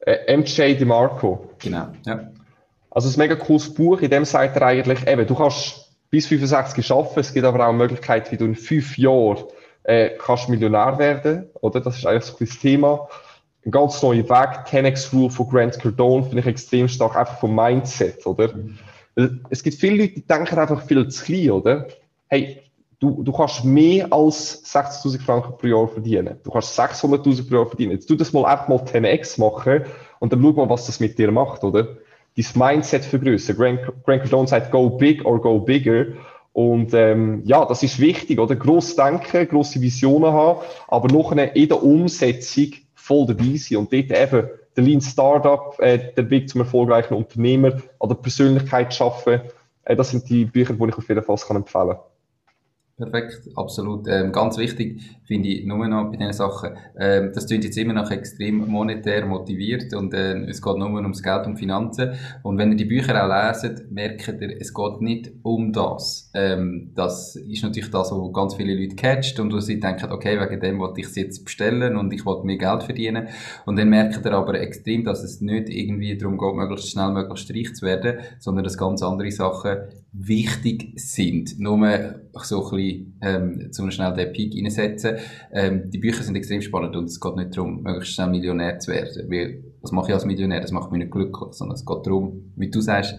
äh, MJ DeMarco. Genau, ja. Also ein mega cooles Buch, in dem sagt er eigentlich, eben, du kannst bis 65 arbeiten, es gibt aber auch eine Möglichkeit, wie du in fünf Jahren äh, kannst Millionär werden, oder? Das ist eigentlich so ein das Thema. Ein ganz neuer Weg, 10x Rule von Grant Cardone, finde ich extrem stark, einfach vom Mindset, oder? Mhm. Es gibt viele Leute, die denken einfach viel zu klein, oder? Hey, du, du kannst mehr als 60.000 Franken pro Jahr verdienen. Du kannst 600.000 pro Jahr verdienen. Jetzt tu das mal einfach mal 10x machen und dann schau mal, was das mit dir macht, oder? Dein Mindset vergrößern. Grant, Grant Cardone sagt, go big or go bigger. Und ähm, ja, das ist wichtig, oder? Gross denken, grosse Visionen haben, aber noch in der Umsetzung voll dabei sein. Und dort eben der Lean Startup, äh, der Weg zum erfolgreichen Unternehmer oder Persönlichkeit schaffen, äh, das sind die Bücher, die ich auf jeden Fall empfehlen kann. Perfekt, absolut. Ähm, ganz wichtig finde ich nur noch bei diesen Sachen, ähm, das klingt jetzt immer noch extrem monetär motiviert und äh, es geht nur ums Geld und Finanzen. Und wenn ihr die Bücher auch leset, merkt ihr, es geht nicht um das. Ähm, das ist natürlich das, was ganz viele Leute catcht und wo sie denken, okay, wegen dem wollte ich es jetzt bestellen und ich wollte mehr Geld verdienen. Und dann merkt ihr aber extrem, dass es nicht irgendwie darum geht, möglichst schnell, möglichst reich zu werden, sondern dass ganz andere Sachen wichtig sind. Nur so ein bisschen, ähm, zum schnell den Peak reinsetzen. Ähm, die Bücher sind extrem spannend und es geht nicht darum, möglichst schnell Millionär zu werden. Weil, was mache ich als Millionär? Das macht mich nicht glücklich, sondern es geht darum, wie du sagst,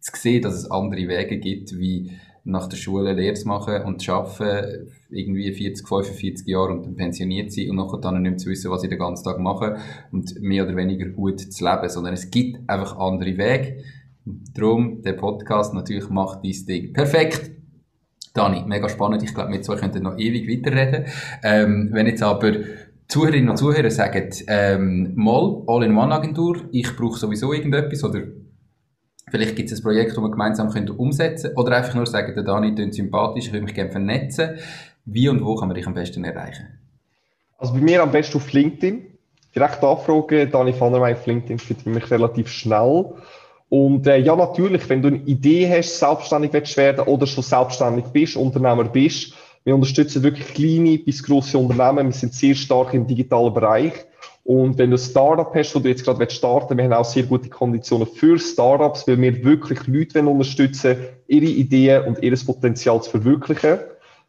zu sehen, dass es andere Wege gibt, wie nach der Schule Lehre zu machen und zu arbeiten, irgendwie 40, 45 Jahre und dann pensioniert sein und nachher dann nicht mehr zu wissen, was ich den ganzen Tag mache und mehr oder weniger gut zu leben, sondern es gibt einfach andere Wege Darum, der Podcast natürlich macht dein Ding. Perfekt! Dani, mega spannend. Ich glaube, wir zwei könnten noch ewig weiterreden. Ähm, wenn jetzt aber Zuhörerinnen und Zuhörer sagen, ähm, mal, All-in-One-Agentur, ich brauche sowieso irgendetwas oder vielleicht gibt es ein Projekt, das wir gemeinsam können umsetzen oder einfach nur sagen, der Dani klingt sympathisch, ich würde mich gerne vernetzen. Wie und wo kann man dich am besten erreichen? Also bei mir am besten auf LinkedIn. direkt anfragen. Dani Vandermeij auf LinkedIn findet mich relativ schnell. Und äh, ja, natürlich, wenn du eine Idee hast, selbstständig willst werden oder schon selbstständig bist, Unternehmer bist, wir unterstützen wirklich kleine bis große Unternehmen. Wir sind sehr stark im digitalen Bereich. Und wenn du ein Startup hast, wo du jetzt gerade starten wir haben auch sehr gute Konditionen für Startups, weil wir wirklich Leute unterstützen ihre Ideen und ihr Potenzial zu verwirklichen.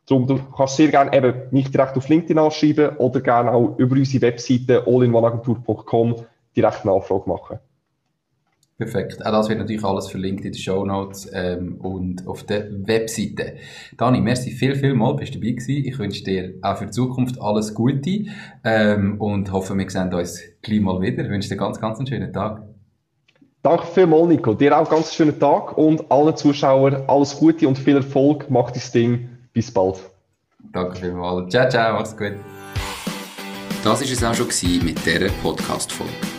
Darum, du kannst sehr gerne eben mich direkt auf LinkedIn anschreiben oder gerne auch über unsere Webseite allinoneagentur.com direkt eine Anfrage machen. Perfekt. Auch das wird natürlich alles verlinkt in den Show Notes ähm, und auf der Webseite. Dani, merci viel, viel mal, bist du dabei gewesen. Ich wünsche dir auch für die Zukunft alles Gute ähm, und hoffe, wir sehen uns gleich mal wieder. Ich wünsche dir ganz, ganz einen schönen Tag. Danke vielmals, Nico. Dir auch einen ganz schönen Tag und allen Zuschauern alles Gute und viel Erfolg. Mach dein Ding. Bis bald. Danke vielmals. Ciao, ciao. Mach's gut. Das war es auch schon mit dieser Podcast-Folge